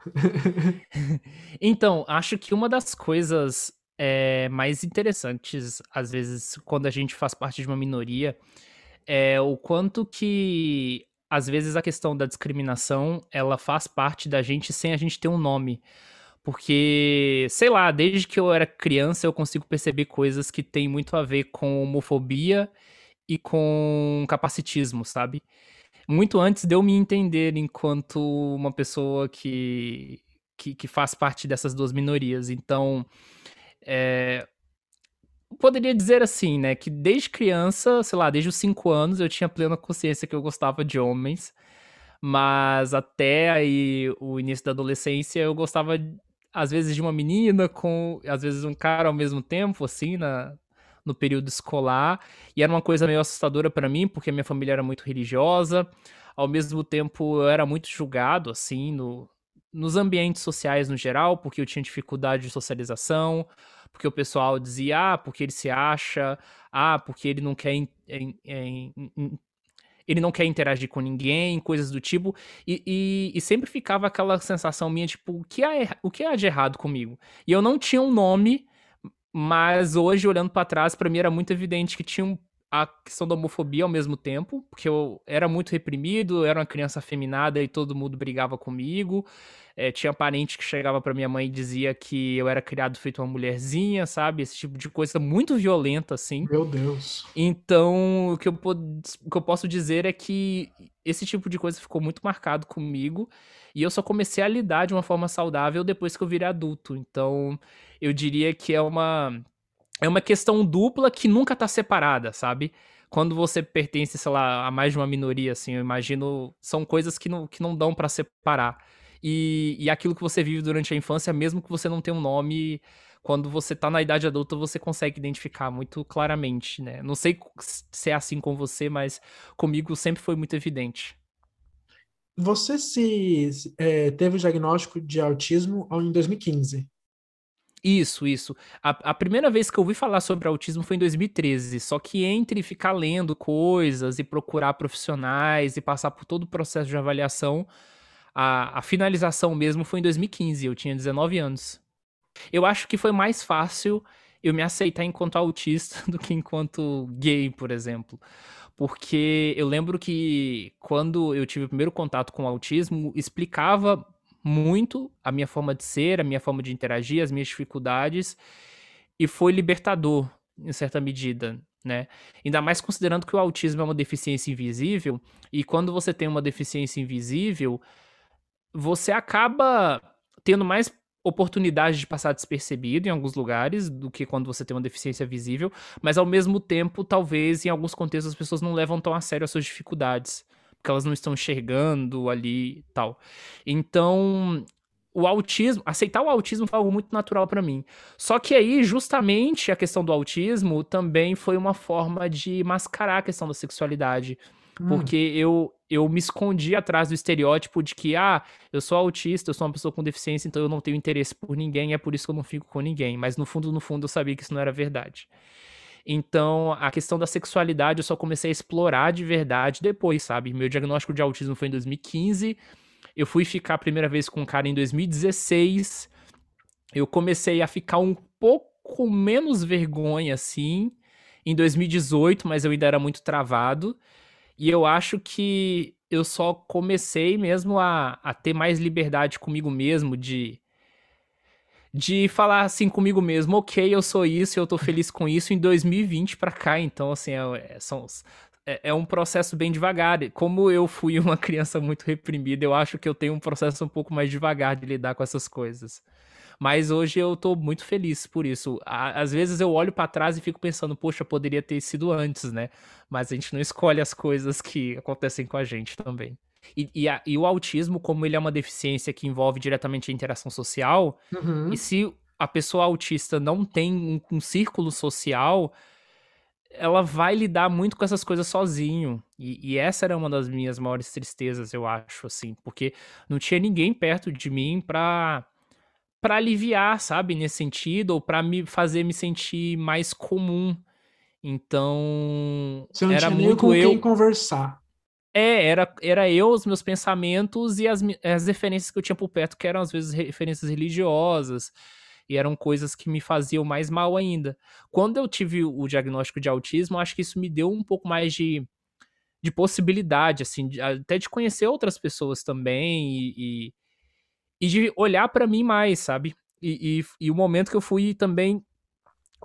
então, acho que uma das coisas é, mais interessantes, às vezes, quando a gente faz parte de uma minoria, é o quanto que, às vezes, a questão da discriminação, ela faz parte da gente sem a gente ter um nome. Porque, sei lá, desde que eu era criança eu consigo perceber coisas que têm muito a ver com homofobia e com capacitismo, sabe? muito antes de eu me entender enquanto uma pessoa que, que, que faz parte dessas duas minorias. Então, é, poderia dizer assim, né, que desde criança, sei lá, desde os cinco anos, eu tinha plena consciência que eu gostava de homens, mas até aí o início da adolescência eu gostava às vezes de uma menina com às vezes um cara ao mesmo tempo, assim, na, no período escolar, e era uma coisa meio assustadora para mim, porque minha família era muito religiosa, ao mesmo tempo eu era muito julgado, assim, no, nos ambientes sociais no geral, porque eu tinha dificuldade de socialização, porque o pessoal dizia, ah, porque ele se acha, ah, porque ele não quer. Ele não quer interagir com ninguém, coisas do tipo, e, e, e sempre ficava aquela sensação minha, tipo, o que, há, o que há de errado comigo? E eu não tinha um nome, mas hoje, olhando para trás, para mim era muito evidente que tinha um, a questão da homofobia ao mesmo tempo, porque eu era muito reprimido, era uma criança afeminada e todo mundo brigava comigo. É, tinha parente que chegava para minha mãe e dizia que eu era criado feito uma mulherzinha, sabe? Esse tipo de coisa muito violenta, assim. Meu Deus. Então, o que eu, o que eu posso dizer é que esse tipo de coisa ficou muito marcado comigo. E eu só comecei a lidar de uma forma saudável depois que eu virei adulto. Então, eu diria que é uma. É uma questão dupla que nunca tá separada, sabe? Quando você pertence, sei lá, a mais de uma minoria, assim, eu imagino. São coisas que não, que não dão para separar e, e aquilo que você vive durante a infância, mesmo que você não tenha um nome, quando você tá na idade adulta, você consegue identificar muito claramente, né? Não sei se é assim com você, mas comigo sempre foi muito evidente. Você se é, teve o diagnóstico de autismo em 2015? Isso, isso. A, a, primeira vez que eu ouvi falar sobre autismo foi em 2013. Só que entre ficar lendo coisas e procurar profissionais e passar por todo o processo de avaliação, a, a finalização mesmo foi em 2015, eu tinha 19 anos. Eu acho que foi mais fácil eu me aceitar enquanto autista do que enquanto gay, por exemplo. Porque eu lembro que quando eu tive o primeiro contato com o autismo, explicava muito a minha forma de ser, a minha forma de interagir, as minhas dificuldades, e foi libertador, em certa medida, né? Ainda mais considerando que o autismo é uma deficiência invisível, e quando você tem uma deficiência invisível, você acaba tendo mais oportunidade de passar despercebido em alguns lugares do que quando você tem uma deficiência visível, mas ao mesmo tempo, talvez em alguns contextos as pessoas não levam tão a sério as suas dificuldades, porque elas não estão enxergando ali e tal. Então, o autismo, aceitar o autismo foi algo muito natural para mim. Só que aí, justamente, a questão do autismo também foi uma forma de mascarar a questão da sexualidade. Hum. Porque eu, eu me escondi atrás do estereótipo de que, ah, eu sou autista, eu sou uma pessoa com deficiência, então eu não tenho interesse por ninguém, é por isso que eu não fico com ninguém. Mas no fundo, no fundo, eu sabia que isso não era verdade. Então, a questão da sexualidade eu só comecei a explorar de verdade depois, sabe? Meu diagnóstico de autismo foi em 2015. Eu fui ficar a primeira vez com um cara em 2016. Eu comecei a ficar um pouco menos vergonha, assim, em 2018, mas eu ainda era muito travado. E eu acho que eu só comecei mesmo a, a ter mais liberdade comigo mesmo, de, de falar assim comigo mesmo, ok, eu sou isso, eu tô feliz com isso em 2020 para cá. Então, assim, é, é, são, é, é, um processo bem devagar. Como eu fui uma criança muito reprimida, eu acho que eu tenho um processo um pouco mais devagar de lidar com essas coisas. Mas hoje eu tô muito feliz por isso. Às vezes eu olho para trás e fico pensando, poxa, poderia ter sido antes, né? Mas a gente não escolhe as coisas que acontecem com a gente também. E, e, a, e o autismo, como ele é uma deficiência que envolve diretamente a interação social, uhum. e se a pessoa autista não tem um, um círculo social, ela vai lidar muito com essas coisas sozinho. E, e, essa era uma das minhas maiores tristezas, eu acho, assim, porque não tinha ninguém perto de mim pra para aliviar, sabe, nesse sentido, ou para me fazer me sentir mais comum. Então, Você não era tinha muito com eu quem conversar. É, era, era eu, os meus pensamentos e as, as referências que eu tinha por perto, que eram às vezes referências religiosas, e eram coisas que me faziam mais mal ainda. Quando eu tive o diagnóstico de autismo, acho que isso me deu um pouco mais de, de possibilidade, assim, de, até de conhecer outras pessoas também e, e e de olhar para mim mais, sabe? E, e, e, o momento que eu fui também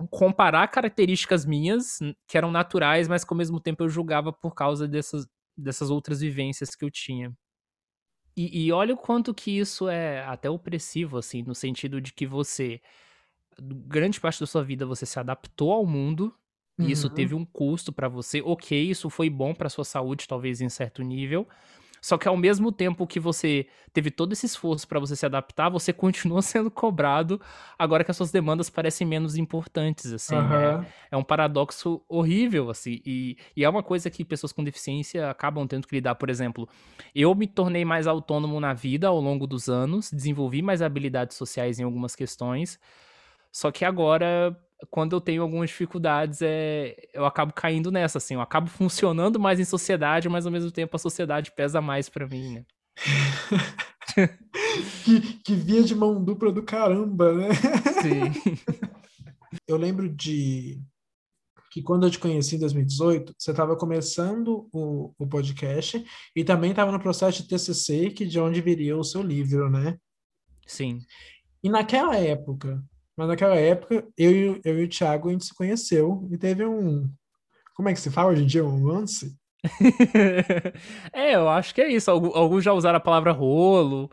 comparar características minhas, que eram naturais, mas que ao mesmo tempo eu julgava por causa dessas, dessas outras vivências que eu tinha. E, e olha o quanto que isso é até opressivo, assim, no sentido de que você, grande parte da sua vida, você se adaptou ao mundo, e isso Uhum. teve um custo pra você. Ok, isso foi bom pra sua saúde, talvez em certo nível. Só que ao mesmo tempo que você teve todo esse esforço pra você se adaptar, você continua sendo cobrado agora que as suas demandas parecem menos importantes, assim. Aham. É, é um paradoxo horrível, assim. E, e é uma coisa que pessoas com deficiência acabam tendo que lidar. Por exemplo, eu me tornei mais autônomo na vida ao longo dos anos, desenvolvi mais habilidades sociais em algumas questões. Só que agora, quando eu tenho algumas dificuldades, é, eu acabo caindo nessa, assim. Eu acabo funcionando mais em sociedade, mas ao mesmo tempo a sociedade pesa mais pra mim, né? que, que via de mão dupla do caramba, né? Sim. Eu lembro de que quando eu te conheci em 2018, você estava começando o, o podcast e também estava no processo de TCC, que de onde viria o seu livro, né? Sim. E naquela época, mas naquela época, eu, e o- eu e o Thiago, a gente se conheceu e teve um. Como é que se fala hoje em dia? Um lance? é, eu acho que é isso. Algu- Alguns já usaram a palavra rolo.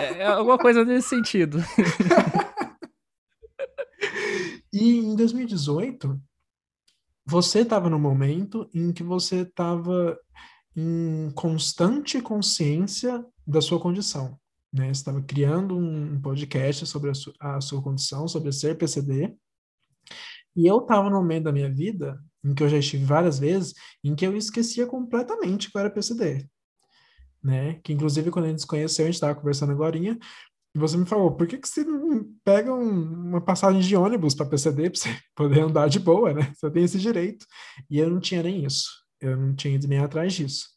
É, é alguma coisa nesse sentido. E em 2018, você estava no momento em que você estava em constante consciência da sua condição, né? Estava criando um podcast sobre a, su- a sua condição, sobre ser PCD. E eu estava no momento da minha vida, em que eu já estive várias vezes, em que eu esquecia completamente que eu era PCD, né? Que inclusive quando a gente se conheceu, a gente estava conversando agorinha, e você me falou, por que que você não pega um- uma passagem de ônibus para PCD para você poder andar de boa, né? Você tem esse direito. E eu não tinha nem isso. Eu não tinha ido nem atrás disso.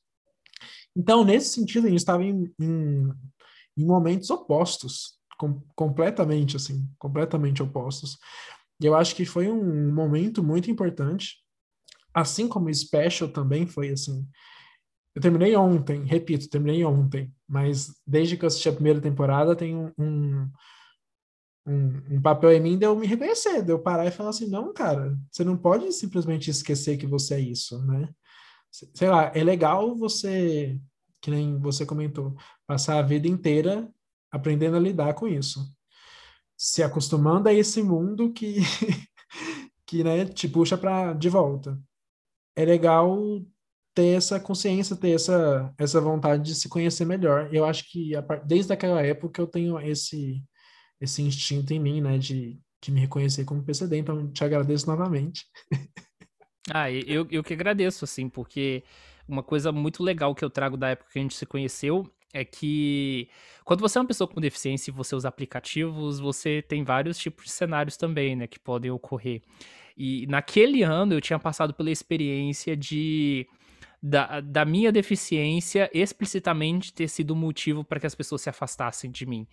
Então, nesse sentido, a gente estava em, em, em momentos opostos, com, completamente assim, completamente opostos. E eu acho que foi um momento muito importante, assim como o Special também foi assim. Eu terminei ontem, repito, terminei ontem, mas desde que eu assisti a primeira temporada tem um, um, um, um papel em mim de eu me reconhecer, de eu parar e falar assim, não, cara, você não pode simplesmente esquecer que você é isso, né? Se- Sei lá, é legal você, que nem você comentou, passar a vida inteira aprendendo a lidar com isso. Se acostumando a esse mundo que, que né, te puxa para de volta. É legal ter essa consciência, ter essa, essa vontade de se conhecer melhor. Eu acho que a desde aquela época eu tenho esse, esse instinto em mim, né, de, de me reconhecer como PCD, então te agradeço novamente. Ah, eu, eu que agradeço, assim, porque uma coisa muito legal que eu trago da época que a gente se conheceu é que quando você é uma pessoa com deficiência e você usa aplicativos, você tem vários tipos de cenários também, né, que podem ocorrer. E naquele ano eu tinha passado pela experiência de da, da minha deficiência explicitamente ter sido motivo para que as pessoas se afastassem de mim.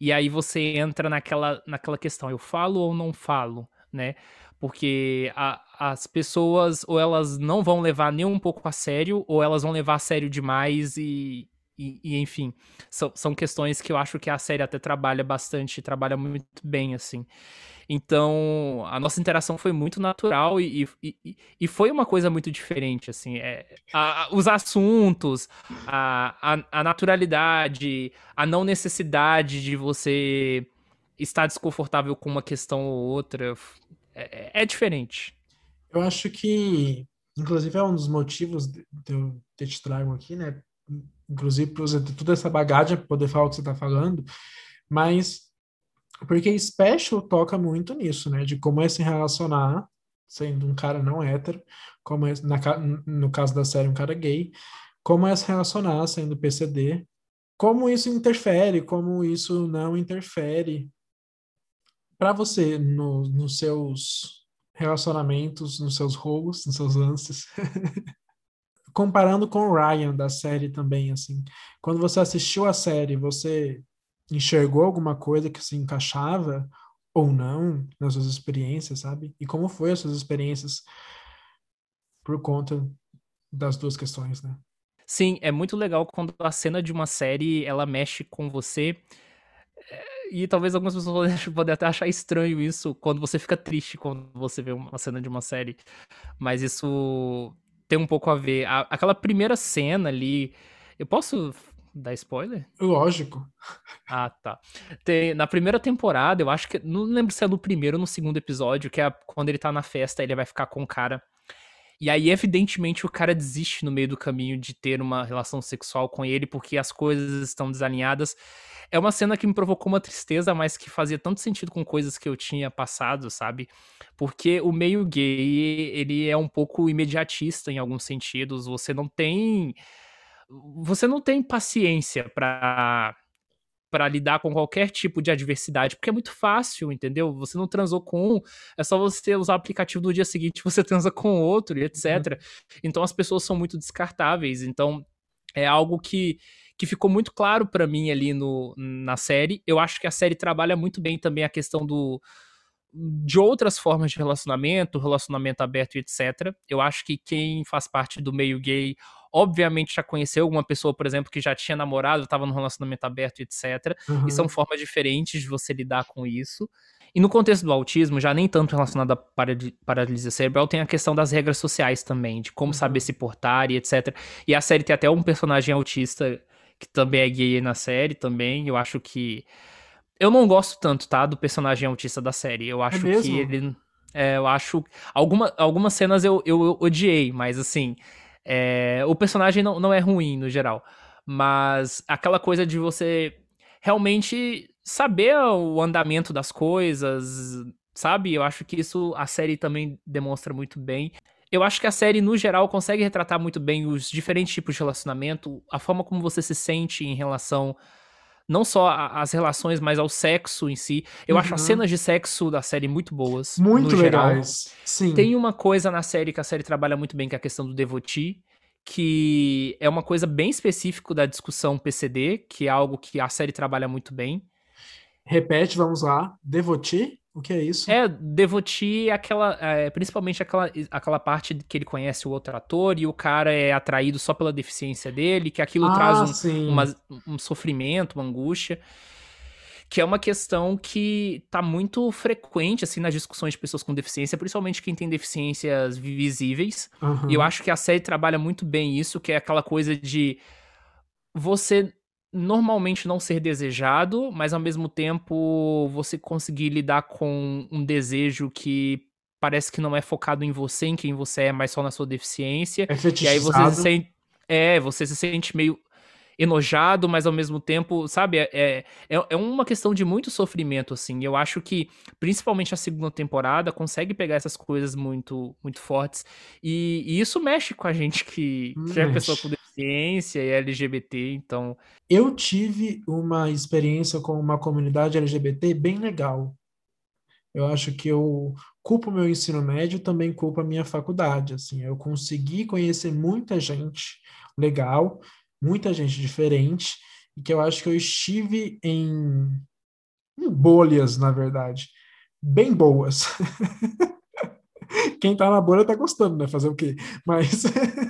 E aí você entra naquela, naquela questão, eu falo ou não falo, né? Porque a- as pessoas ou elas não vão levar nem um pouco a sério, ou elas vão levar a sério demais e, e, e, enfim, são, são questões que eu acho que a série até trabalha bastante, trabalha muito bem, assim. Então, a nossa interação foi muito natural e, e, e- foi uma coisa muito diferente, assim. É, a- os assuntos, a, a, a naturalidade, a não necessidade de você estar desconfortável com uma questão ou outra, é, é diferente. Eu acho que, inclusive, é um dos motivos de eu ter te trago aqui, né? Inclusive, por você ter toda essa bagagem para poder falar o que você está falando, mas porque Special toca muito nisso, né? De como é se relacionar, sendo um cara não hétero, como é, na, no caso da série, um cara gay, como é se relacionar sendo PCD, como isso interfere, como isso não interfere para você no, nos seus relacionamentos, nos seus rolos, nos seus lances. Comparando com o Ryan da série também, assim. Quando você assistiu a série, você enxergou alguma coisa que se encaixava ou não nas suas experiências, sabe? E como foi as suas experiências por conta das duas questões, né? Sim, é muito legal quando a cena de uma série ela mexe com você. É, E talvez algumas pessoas podem até achar estranho isso quando você fica triste quando você vê uma cena de uma série. Mas isso tem um pouco a ver. A- aquela primeira cena ali. Eu posso dar spoiler? Lógico. Ah, tá. Tem, na primeira temporada, eu acho que. Não lembro se é no primeiro ou no segundo episódio, que é quando ele tá na festa, ele vai ficar com o cara. E aí, evidentemente, o cara desiste no meio do caminho de ter uma relação sexual com ele, porque as coisas estão desalinhadas. É uma cena que me provocou uma tristeza, mas que fazia tanto sentido com coisas que eu tinha passado, sabe? Porque o meio gay, ele é um pouco imediatista em alguns sentidos. Você não tem. Você não tem paciência pra para lidar com qualquer tipo de adversidade, porque é muito fácil, entendeu? Você não transou com um, é só você usar o aplicativo do dia seguinte, você transa com outro, e etc. Então as pessoas são muito descartáveis. Então é algo que, que ficou muito claro para mim ali no, na série. Eu acho que a série trabalha muito bem também a questão do de outras formas de relacionamento, relacionamento aberto e etc. Eu acho que quem faz parte do meio gay, obviamente já conheceu alguma pessoa, por exemplo, que já tinha namorado, estava num relacionamento aberto etc. Uhum. E são formas diferentes de você lidar com isso. E no contexto do autismo, já nem tanto relacionado à parali- paralisia cerebral, tem a questão das regras sociais também, de como saber se portar e etc. E a série tem até um personagem autista que também é gay na série também. Eu acho que. Eu não gosto tanto, tá? Do personagem autista da série. Eu acho que mesmo? ele. É, eu acho. Alguma, algumas cenas eu, eu, eu odiei, mas assim. É, o personagem não, não é ruim no geral. Mas aquela coisa de você realmente saber o andamento das coisas, sabe? Eu acho que isso a série também demonstra muito bem. Eu acho que a série, no geral, consegue retratar muito bem os diferentes tipos de relacionamento, a forma como você se sente em relação não só às relações, mas ao sexo em si. Eu acho as Uhum. cenas de sexo da série muito boas. Muito legais. Sim. Tem uma coisa na série que a série trabalha muito bem, que é a questão do devotee, que é uma coisa bem específica da discussão PCD, que é algo que a série trabalha muito bem. Repete, vamos lá. Devotee? O que é isso? É, devotee é aquela, é, principalmente aquela, aquela parte que ele conhece o outro ator e o cara é atraído só pela deficiência dele, que aquilo Ah, traz um, uma- um sofrimento, uma angústia, que é uma questão que tá muito frequente, assim, nas discussões de pessoas com deficiência, principalmente quem tem deficiências visíveis. Aham. E eu acho que a série trabalha muito bem isso, que é aquela coisa de você normalmente não ser desejado, mas ao mesmo tempo você conseguir lidar com um desejo que parece que não é focado em você, em quem você é, mas só na sua deficiência. É E aí você se sente. É, você se sente meio enojado, mas ao mesmo tempo, sabe, é, é, é uma questão de muito sofrimento, assim. Eu acho que, principalmente a segunda temporada, consegue pegar essas coisas muito, muito fortes. E, e isso mexe com a gente que, que é pessoa com deficiência e LGBT, então. Eu tive uma experiência com uma comunidade LGBT bem legal. Eu acho que eu culpo meu ensino médio, também culpo a minha faculdade, assim. Eu consegui conhecer muita gente legal, muita gente diferente, e que eu acho que eu estive em, em bolhas, na verdade, bem boas. Quem tá na bolha tá gostando, né? Fazer o quê? Mas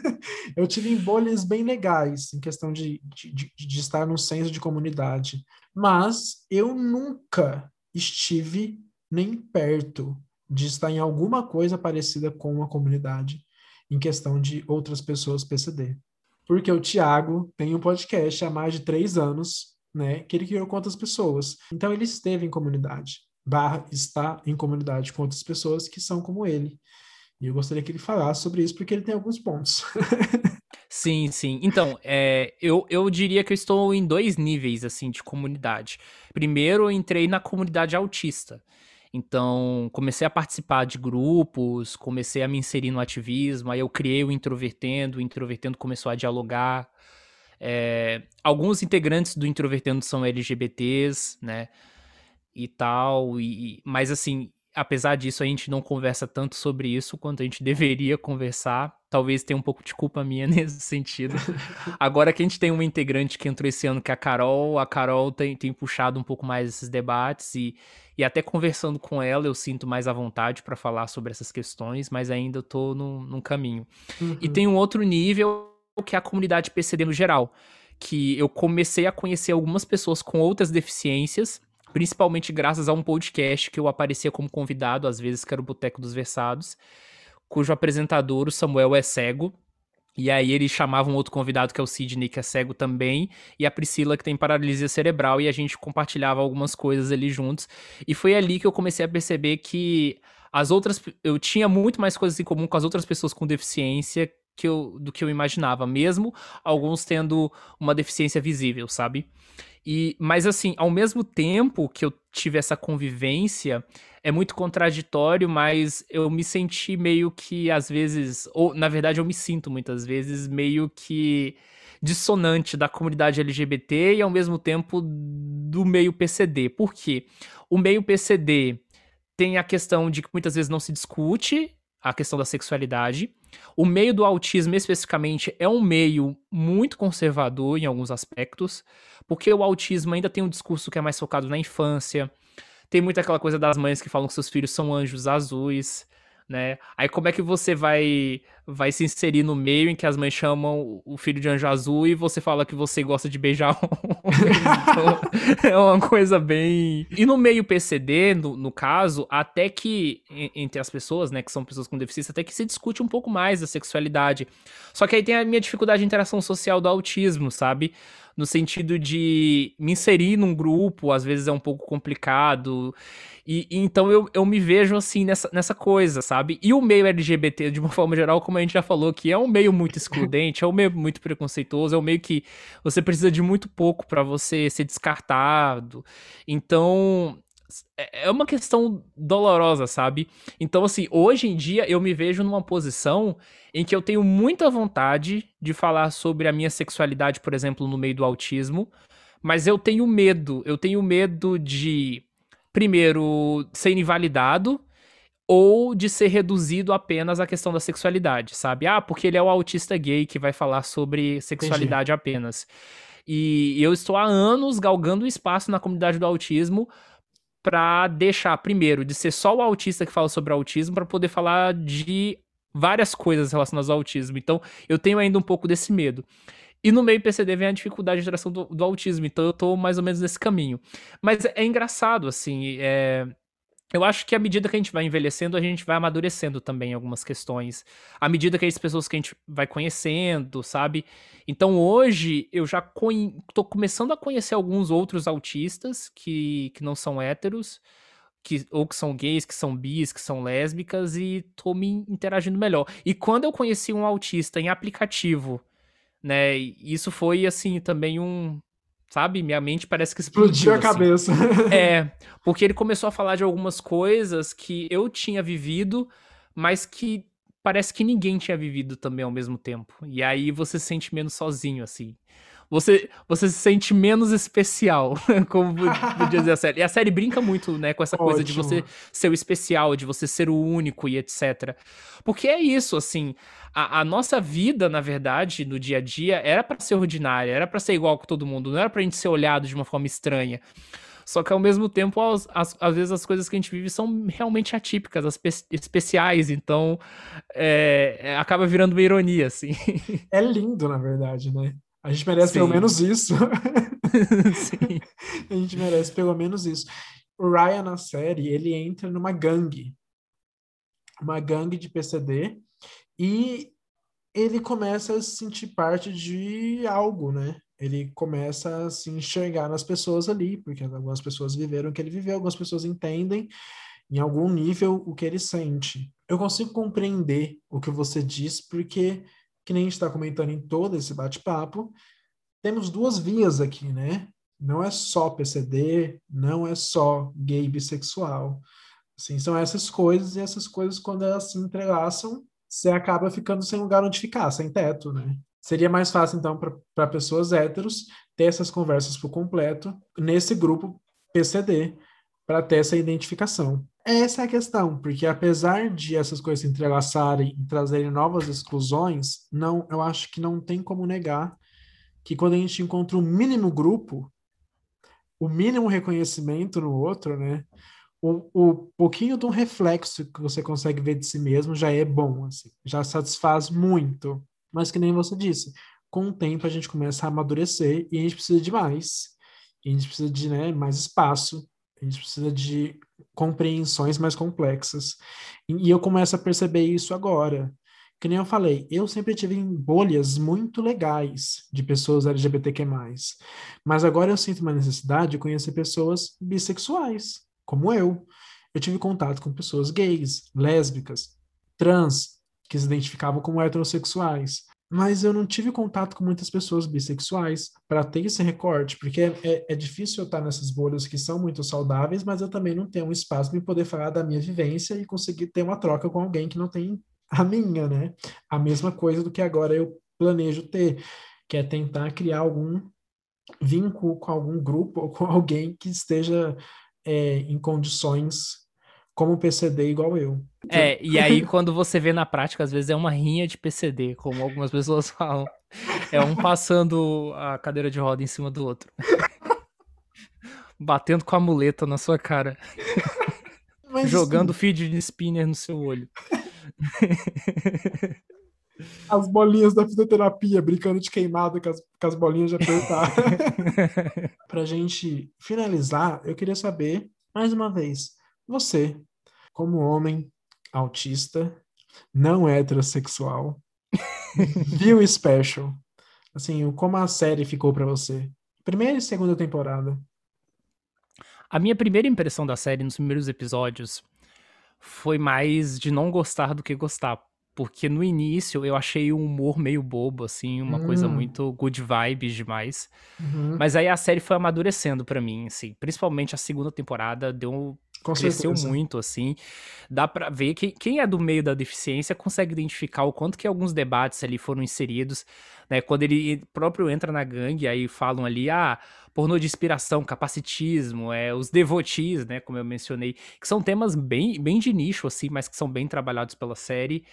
eu tive em bolhas bem legais, em questão de, de, de, estar num senso de comunidade. Mas eu nunca estive nem perto de estar em alguma coisa parecida com uma comunidade em questão de outras pessoas PCD. Porque o Tiago tem um podcast há mais de três anos, né? Que ele criou com outras pessoas. Então ele esteve em comunidade, barra está em comunidade com outras pessoas que são como ele. E eu gostaria que ele falasse sobre isso, porque ele tem alguns pontos. Sim, sim. Então, é, eu, eu diria que eu estou em dois níveis, assim, de comunidade. Primeiro, eu entrei na comunidade autista. Então, comecei a participar de grupos, comecei a me inserir no ativismo, aí eu criei o Introvertendo, o Introvertendo começou a dialogar. É, alguns integrantes do Introvertendo são LGBTs, né, e tal, e, mas assim, apesar disso, a gente não conversa tanto sobre isso quanto a gente deveria conversar. Talvez tenha um pouco de culpa minha nesse sentido. Agora que a gente tem uma integrante que entrou esse ano, que é a Carol, a Carol tem, tem puxado um pouco mais esses debates e, e até conversando com ela eu sinto mais à vontade para falar sobre essas questões, mas ainda eu tô num, num caminho. E tem um outro nível que é a comunidade PCD no geral, que eu comecei a conhecer algumas pessoas com outras deficiências, principalmente graças a um podcast que eu aparecia como convidado, às vezes que era o Boteco dos Versados, cujo apresentador, o Samuel, é cego. E aí eles chamavam outro convidado que é o Sidney, que é cego também, e a Priscila, que tem paralisia cerebral, e a gente compartilhava algumas coisas ali juntos. E foi ali que eu comecei a perceber que as outras. Eu tinha muito mais coisas em comum com as outras pessoas com deficiência que eu, do que eu imaginava, mesmo alguns tendo uma deficiência visível, sabe? E, mas assim, ao mesmo tempo que eu tive essa convivência, é muito contraditório, mas eu me senti meio que às vezes, ou na verdade eu me sinto muitas vezes meio que dissonante da comunidade LGBT e ao mesmo tempo do meio PCD. Por quê? O meio PCD tem a questão de que muitas vezes não se discute a questão da sexualidade. O meio do autismo, especificamente, é um meio muito conservador em alguns aspectos, porque o autismo ainda tem um discurso que é mais focado na infância. Tem muita aquela coisa das mães que falam que seus filhos são anjos azuis né? Aí como é que você vai vai se inserir no meio em que as mães chamam o filho de anjo azul e você fala que você gosta de beijar um... então, é uma coisa bem... E no meio PCD, no, no caso, até que entre as pessoas, né, que são pessoas com deficiência, até que se discute um pouco mais a sexualidade. Só que aí tem a minha dificuldade de interação social do autismo, sabe? No sentido de me inserir num grupo, às vezes é um pouco complicado. E, e, então eu, eu me vejo assim nessa, nessa coisa, sabe? E o meio LGBT, de uma forma geral, como a gente já falou, que é um meio muito excludente, é um meio muito preconceituoso, é um meio que você precisa de muito pouco para você ser descartado. Então, é, é uma questão dolorosa, sabe? Então, assim, hoje em dia eu me vejo numa posição em que eu tenho muita vontade de falar sobre a minha sexualidade, por exemplo, no meio do autismo, mas eu tenho medo, eu tenho medo de primeiro, ser invalidado ou de ser reduzido apenas à questão da sexualidade, sabe? Ah, porque ele é o autista gay que vai falar sobre sexualidade Entendi. apenas. E eu estou há anos galgando espaço na comunidade do autismo para deixar, primeiro, de ser só o autista que fala sobre autismo, para poder falar de várias coisas relacionadas ao autismo. Então, eu tenho ainda um pouco desse medo. E no meio PCD vem a dificuldade de interação do, do, autismo, então eu tô mais ou menos nesse caminho. Mas é engraçado, assim, é... Eu acho que à medida que a gente vai envelhecendo, a gente vai amadurecendo também algumas questões. À medida que as pessoas que a gente vai conhecendo, sabe? Então hoje eu já tô começando a conhecer alguns outros autistas que, que não são héteros, que, ou que são gays, que são bis, que são lésbicas, e tô me interagindo melhor. E quando eu conheci um autista em aplicativo né? Isso foi assim também um, sabe? Minha mente parece que explodiu. Explodiu a assim. cabeça. é, porque ele começou a falar de algumas coisas que eu tinha vivido, mas que parece que ninguém tinha vivido também ao mesmo tempo. E aí você se sente menos sozinho, assim você, você se sente menos especial, como podia dizer a série. E a série brinca muito, né, com essa coisa Ótimo. de você ser o especial, de você ser o único e etc. Porque é isso, assim, a, a nossa vida, na verdade, no dia a dia, era para ser ordinária, era para ser igual com todo mundo, não era pra gente ser olhado de uma forma estranha. Só que ao mesmo tempo, às, vezes as coisas que a gente vive são realmente atípicas, especiais, então é, é, acaba virando uma ironia, assim. É lindo, na verdade, né? A gente merece Sim. pelo menos isso. Sim. a gente merece pelo menos isso. O Ryan na série, ele entra numa gangue. Uma gangue de PCD e ele começa a se sentir parte de algo, né? Ele começa a se enxergar nas pessoas ali, porque algumas pessoas viveram o que ele viveu, algumas pessoas entendem em algum nível o que ele sente. Eu consigo compreender o que você diz, porque que nem a gente está comentando em todo esse bate-papo, temos duas vias aqui, né? Não é só PCD, não é só gay bissexual. Assim, são essas coisas, e essas coisas, quando elas se entrelaçam, você acaba ficando sem lugar onde ficar, sem teto, né? Seria mais fácil, então, para pessoas héteros ter essas conversas por completo nesse grupo PCD, para ter essa identificação. Essa é a questão, porque apesar de essas coisas se entrelaçarem e trazerem novas exclusões, não, eu acho que não tem como negar que quando a gente encontra o um mínimo grupo, o mínimo reconhecimento no outro, né? O, o pouquinho de um reflexo que você consegue ver de si mesmo já é bom, assim, já satisfaz muito. Mas que nem você disse, com o tempo a gente começa a amadurecer e a gente precisa de mais. A gente precisa de né, mais espaço, a gente precisa de compreensões mais complexas. E eu começo a perceber isso agora. que nem eu falei, eu sempre tive bolhas muito legais de pessoas LGBTQ+. Mas agora eu sinto uma necessidade de conhecer pessoas bissexuais, como eu. Eu tive contato com pessoas gays, lésbicas, trans, que se identificavam como heterossexuais. Mas eu não tive contato com muitas pessoas bissexuais para ter esse recorte, porque é, é, é, difícil eu estar nessas bolhas que são muito saudáveis, mas eu também não tenho um espaço para poder falar da minha vivência e conseguir ter uma troca com alguém que não tem a minha, né? A mesma coisa do que agora eu planejo ter, que é tentar criar algum vínculo com algum grupo ou com alguém que esteja é, em condições como PCD igual eu. É, e aí quando você vê na prática, às vezes é uma rinha de PCD, como algumas pessoas falam. É um passando a cadeira de roda em cima do outro. Batendo com a muleta na sua cara. Mas, Jogando sim. feed spinner no seu olho. As bolinhas da fisioterapia, brincando de queimada com as, com as bolinhas de apertar. Pra gente finalizar, eu queria saber, mais uma vez, você, como homem autista, não heterossexual, viu Special? Assim, como a série ficou para você? Primeira e segunda temporada. A minha primeira impressão da série nos primeiros episódios foi mais de não gostar do que gostar. Porque no início eu achei o humor meio bobo, assim, uma hum. coisa muito good vibes demais. Uhum. Mas aí a série foi amadurecendo para mim, assim. Principalmente a segunda temporada deu com cresceu certeza. muito, assim. Dá para ver que quem é do meio da deficiência consegue identificar o quanto que alguns debates ali foram inseridos, né? Quando ele próprio entra na gangue, aí falam ali, ah, pornô de inspiração, capacitismo, é, os devotis, né? Como eu mencionei, que são temas bem, bem de nicho, assim, mas que são bem trabalhados pela série.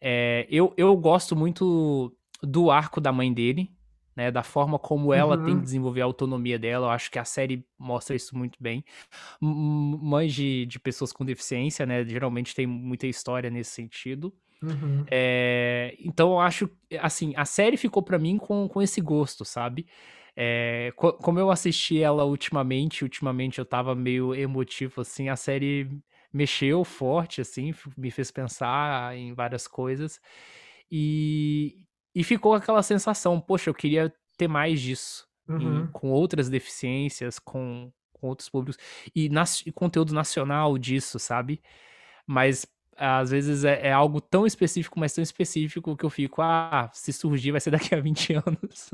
É, eu, eu gosto muito do arco da mãe dele, né, da forma como ela uhum. tem que desenvolver a autonomia dela. Eu acho que a série mostra isso muito bem. Mães de, de pessoas com deficiência, né, geralmente tem muita história nesse sentido. Uhum. É, então eu acho, assim, a série ficou para mim com, com esse gosto, sabe? É, co como eu assisti ela ultimamente, ultimamente eu tava meio emotivo, assim, a série mexeu forte, assim, me fez pensar em várias coisas. E, e ficou aquela sensação, poxa, eu queria ter mais disso. Uhum. Em, com outras deficiências, com, com outros públicos. E, nas, e conteúdo nacional disso, sabe? Mas às vezes é, é, algo tão específico, mas tão específico que eu fico, ah, se surgir vai ser daqui a 20 anos.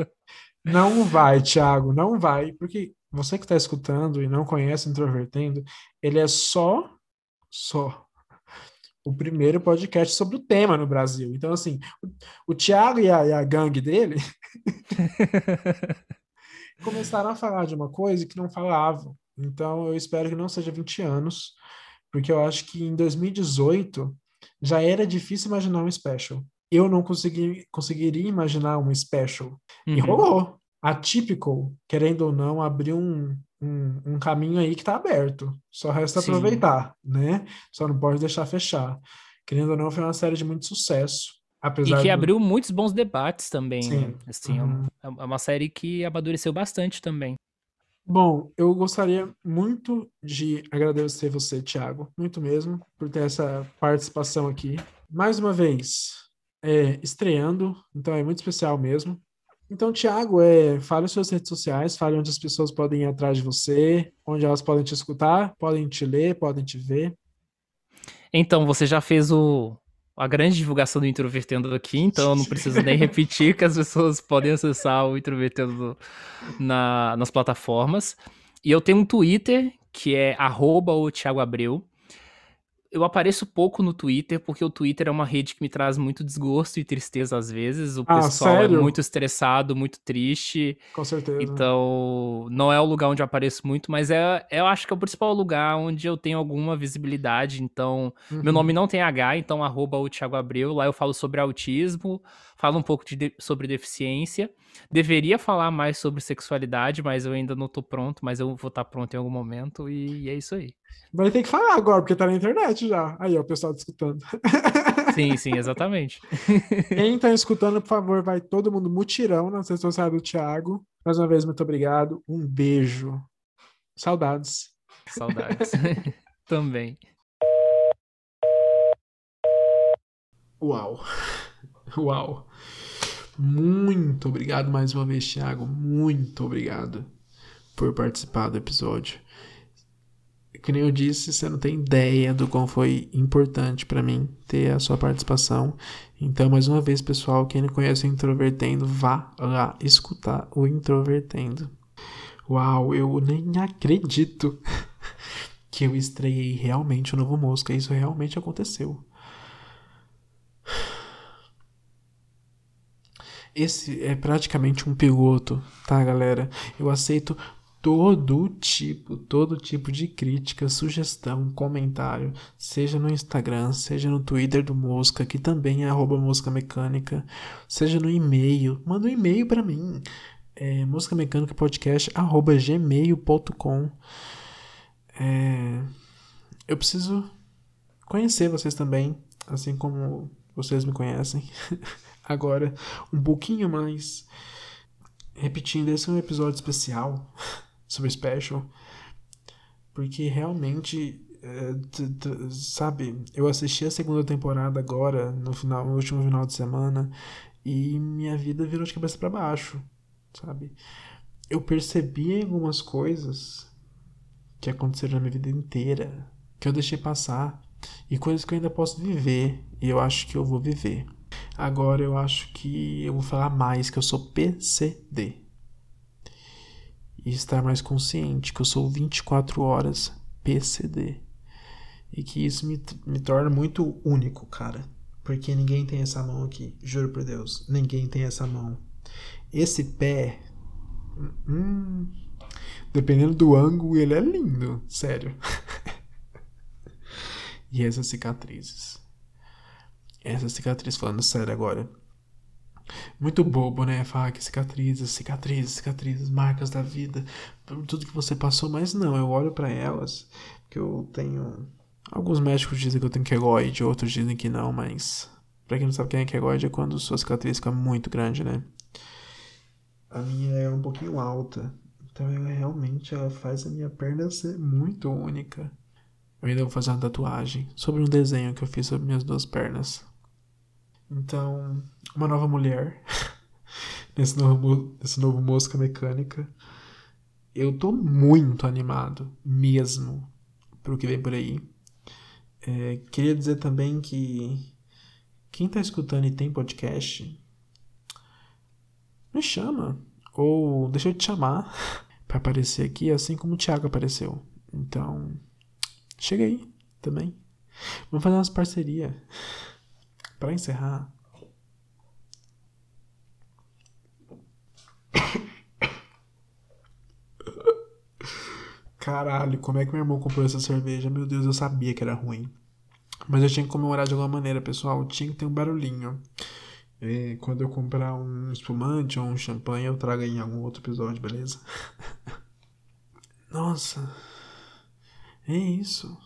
Não vai, Thiago, não vai, porque você que está escutando e não conhece Introvertendo, ele é só, só o primeiro podcast sobre o tema no Brasil. Então, assim, o, o Thiago e a, e a gangue dele começaram a falar de uma coisa que não falavam. Então, eu espero que não seja 20 anos, porque eu acho que em 2018 já era difícil imaginar um special. Eu não consegui, conseguiria imaginar um special. Uhum. E rolou. A Typical, querendo ou não, abriu um, um, um caminho aí que está aberto. Só resta Sim. aproveitar, né? Só não pode deixar fechar. Querendo ou não, foi uma série de muito sucesso. Apesar e que do... abriu muitos bons debates também. Sim. Né? Assim, é uhum. é uma série que amadureceu bastante também. Bom, eu gostaria muito de agradecer você, Thiago, muito mesmo, por ter essa participação aqui. Mais uma vez, é, estreando, então é muito especial mesmo. Então, Tiago, é, fale suas redes sociais, fale onde as pessoas podem ir atrás de você, onde elas podem te escutar, podem te ler, podem te ver. Então, você já fez o, a grande divulgação do Introvertendo aqui, então eu não preciso nem repetir que as pessoas podem acessar o Introvertendo na, nas plataformas. E eu tenho um Twitter, que é arroba o Thiago Abreu eu apareço pouco no Twitter, porque o Twitter é uma rede que me traz muito desgosto e tristeza às vezes. O ah, pessoal é sério? é muito estressado, muito triste. Com certeza. Então, não é o lugar onde eu apareço muito, mas é, eu acho que é o principal lugar onde eu tenho alguma visibilidade. Então, uhum. meu nome não tem H, então arroba o Thiago Abreu. Lá eu falo sobre autismo, falo um pouco de, sobre deficiência. Deveria falar mais sobre sexualidade, mas eu ainda não tô pronto, mas eu vou estar tá pronto em algum momento e, e é isso aí. Vai ter que falar agora, porque tá na internet já. Aí, ó, o pessoal tá escutando. Sim, sim, exatamente. Quem tá escutando, por favor, vai todo mundo mutirão na redes sociais do Thiago. Mais uma vez, muito obrigado. Um beijo. Saudades. Saudades. Também. Uau. Uau! Muito obrigado mais uma vez, Thiago. Muito obrigado por participar do episódio. Que nem eu disse, você não tem ideia do quão foi importante para mim ter a sua participação. Então, mais uma vez, pessoal, quem não conhece o Introvertendo, vá lá escutar o Introvertendo. Uau, eu nem acredito que eu estreiei realmente o novo Mosca. Isso realmente aconteceu. Esse é praticamente um piloto, tá, galera? Eu aceito todo tipo, todo tipo de crítica, sugestão, comentário, seja no Instagram, seja no Twitter do Mosca, que também é arroba Mecânica, seja no e-mail, manda um e-mail para mim, é moscamecânicapodcast.gmail.com é, Eu preciso conhecer vocês também, assim como vocês me conhecem. Agora, um pouquinho mais. Repetindo, esse é um episódio especial sobre Special, porque realmente, é, sabe, eu assisti a segunda temporada agora, no, final, no último final de semana, e minha vida virou de cabeça para baixo, sabe? Eu percebi algumas coisas que aconteceram na minha vida inteira, que eu deixei passar, e coisas que eu ainda posso viver, e eu acho que eu vou viver. Agora eu acho que eu vou falar mais que eu sou PCD. E estar mais consciente que eu sou 24 horas PCD. E que isso me, me torna muito único, cara. Porque ninguém tem essa mão aqui. Juro por Deus. Ninguém tem essa mão. Esse pé. Hum, dependendo do ângulo, ele é lindo. Sério. e essas cicatrizes. Essa cicatriz, falando sério agora. Muito bobo, né? Falar que cicatrizes, cicatrizes, cicatrizes, marcas da vida, tudo que você passou, mas não, eu olho para elas, que eu tenho. Alguns médicos dizem que eu tenho quegoide, outros dizem que não, mas. Pra quem não sabe quem é quegoide, é quando sua cicatriz fica muito grande, né? A minha é um pouquinho alta, então ela realmente ela faz a minha perna ser muito única. Eu ainda vou fazer uma tatuagem sobre um desenho que eu fiz sobre minhas duas pernas. Então, uma nova mulher nesse novo, nesse novo Mosca Mecânica. Eu tô muito animado, mesmo, pro que vem por aí. É, queria dizer também que quem tá escutando e tem podcast, me chama. Ou deixa eu te chamar para aparecer aqui, assim como o Thiago apareceu. Então, chega aí também. Vamos fazer umas parcerias. Para encerrar, Caralho, como é que meu irmão comprou essa cerveja? Meu Deus, eu sabia que era ruim. Mas eu tinha que comemorar de alguma maneira, pessoal. Tinha que ter um barulhinho. E quando eu comprar um espumante ou um champanhe, eu trago em algum outro episódio, beleza? Nossa. É isso.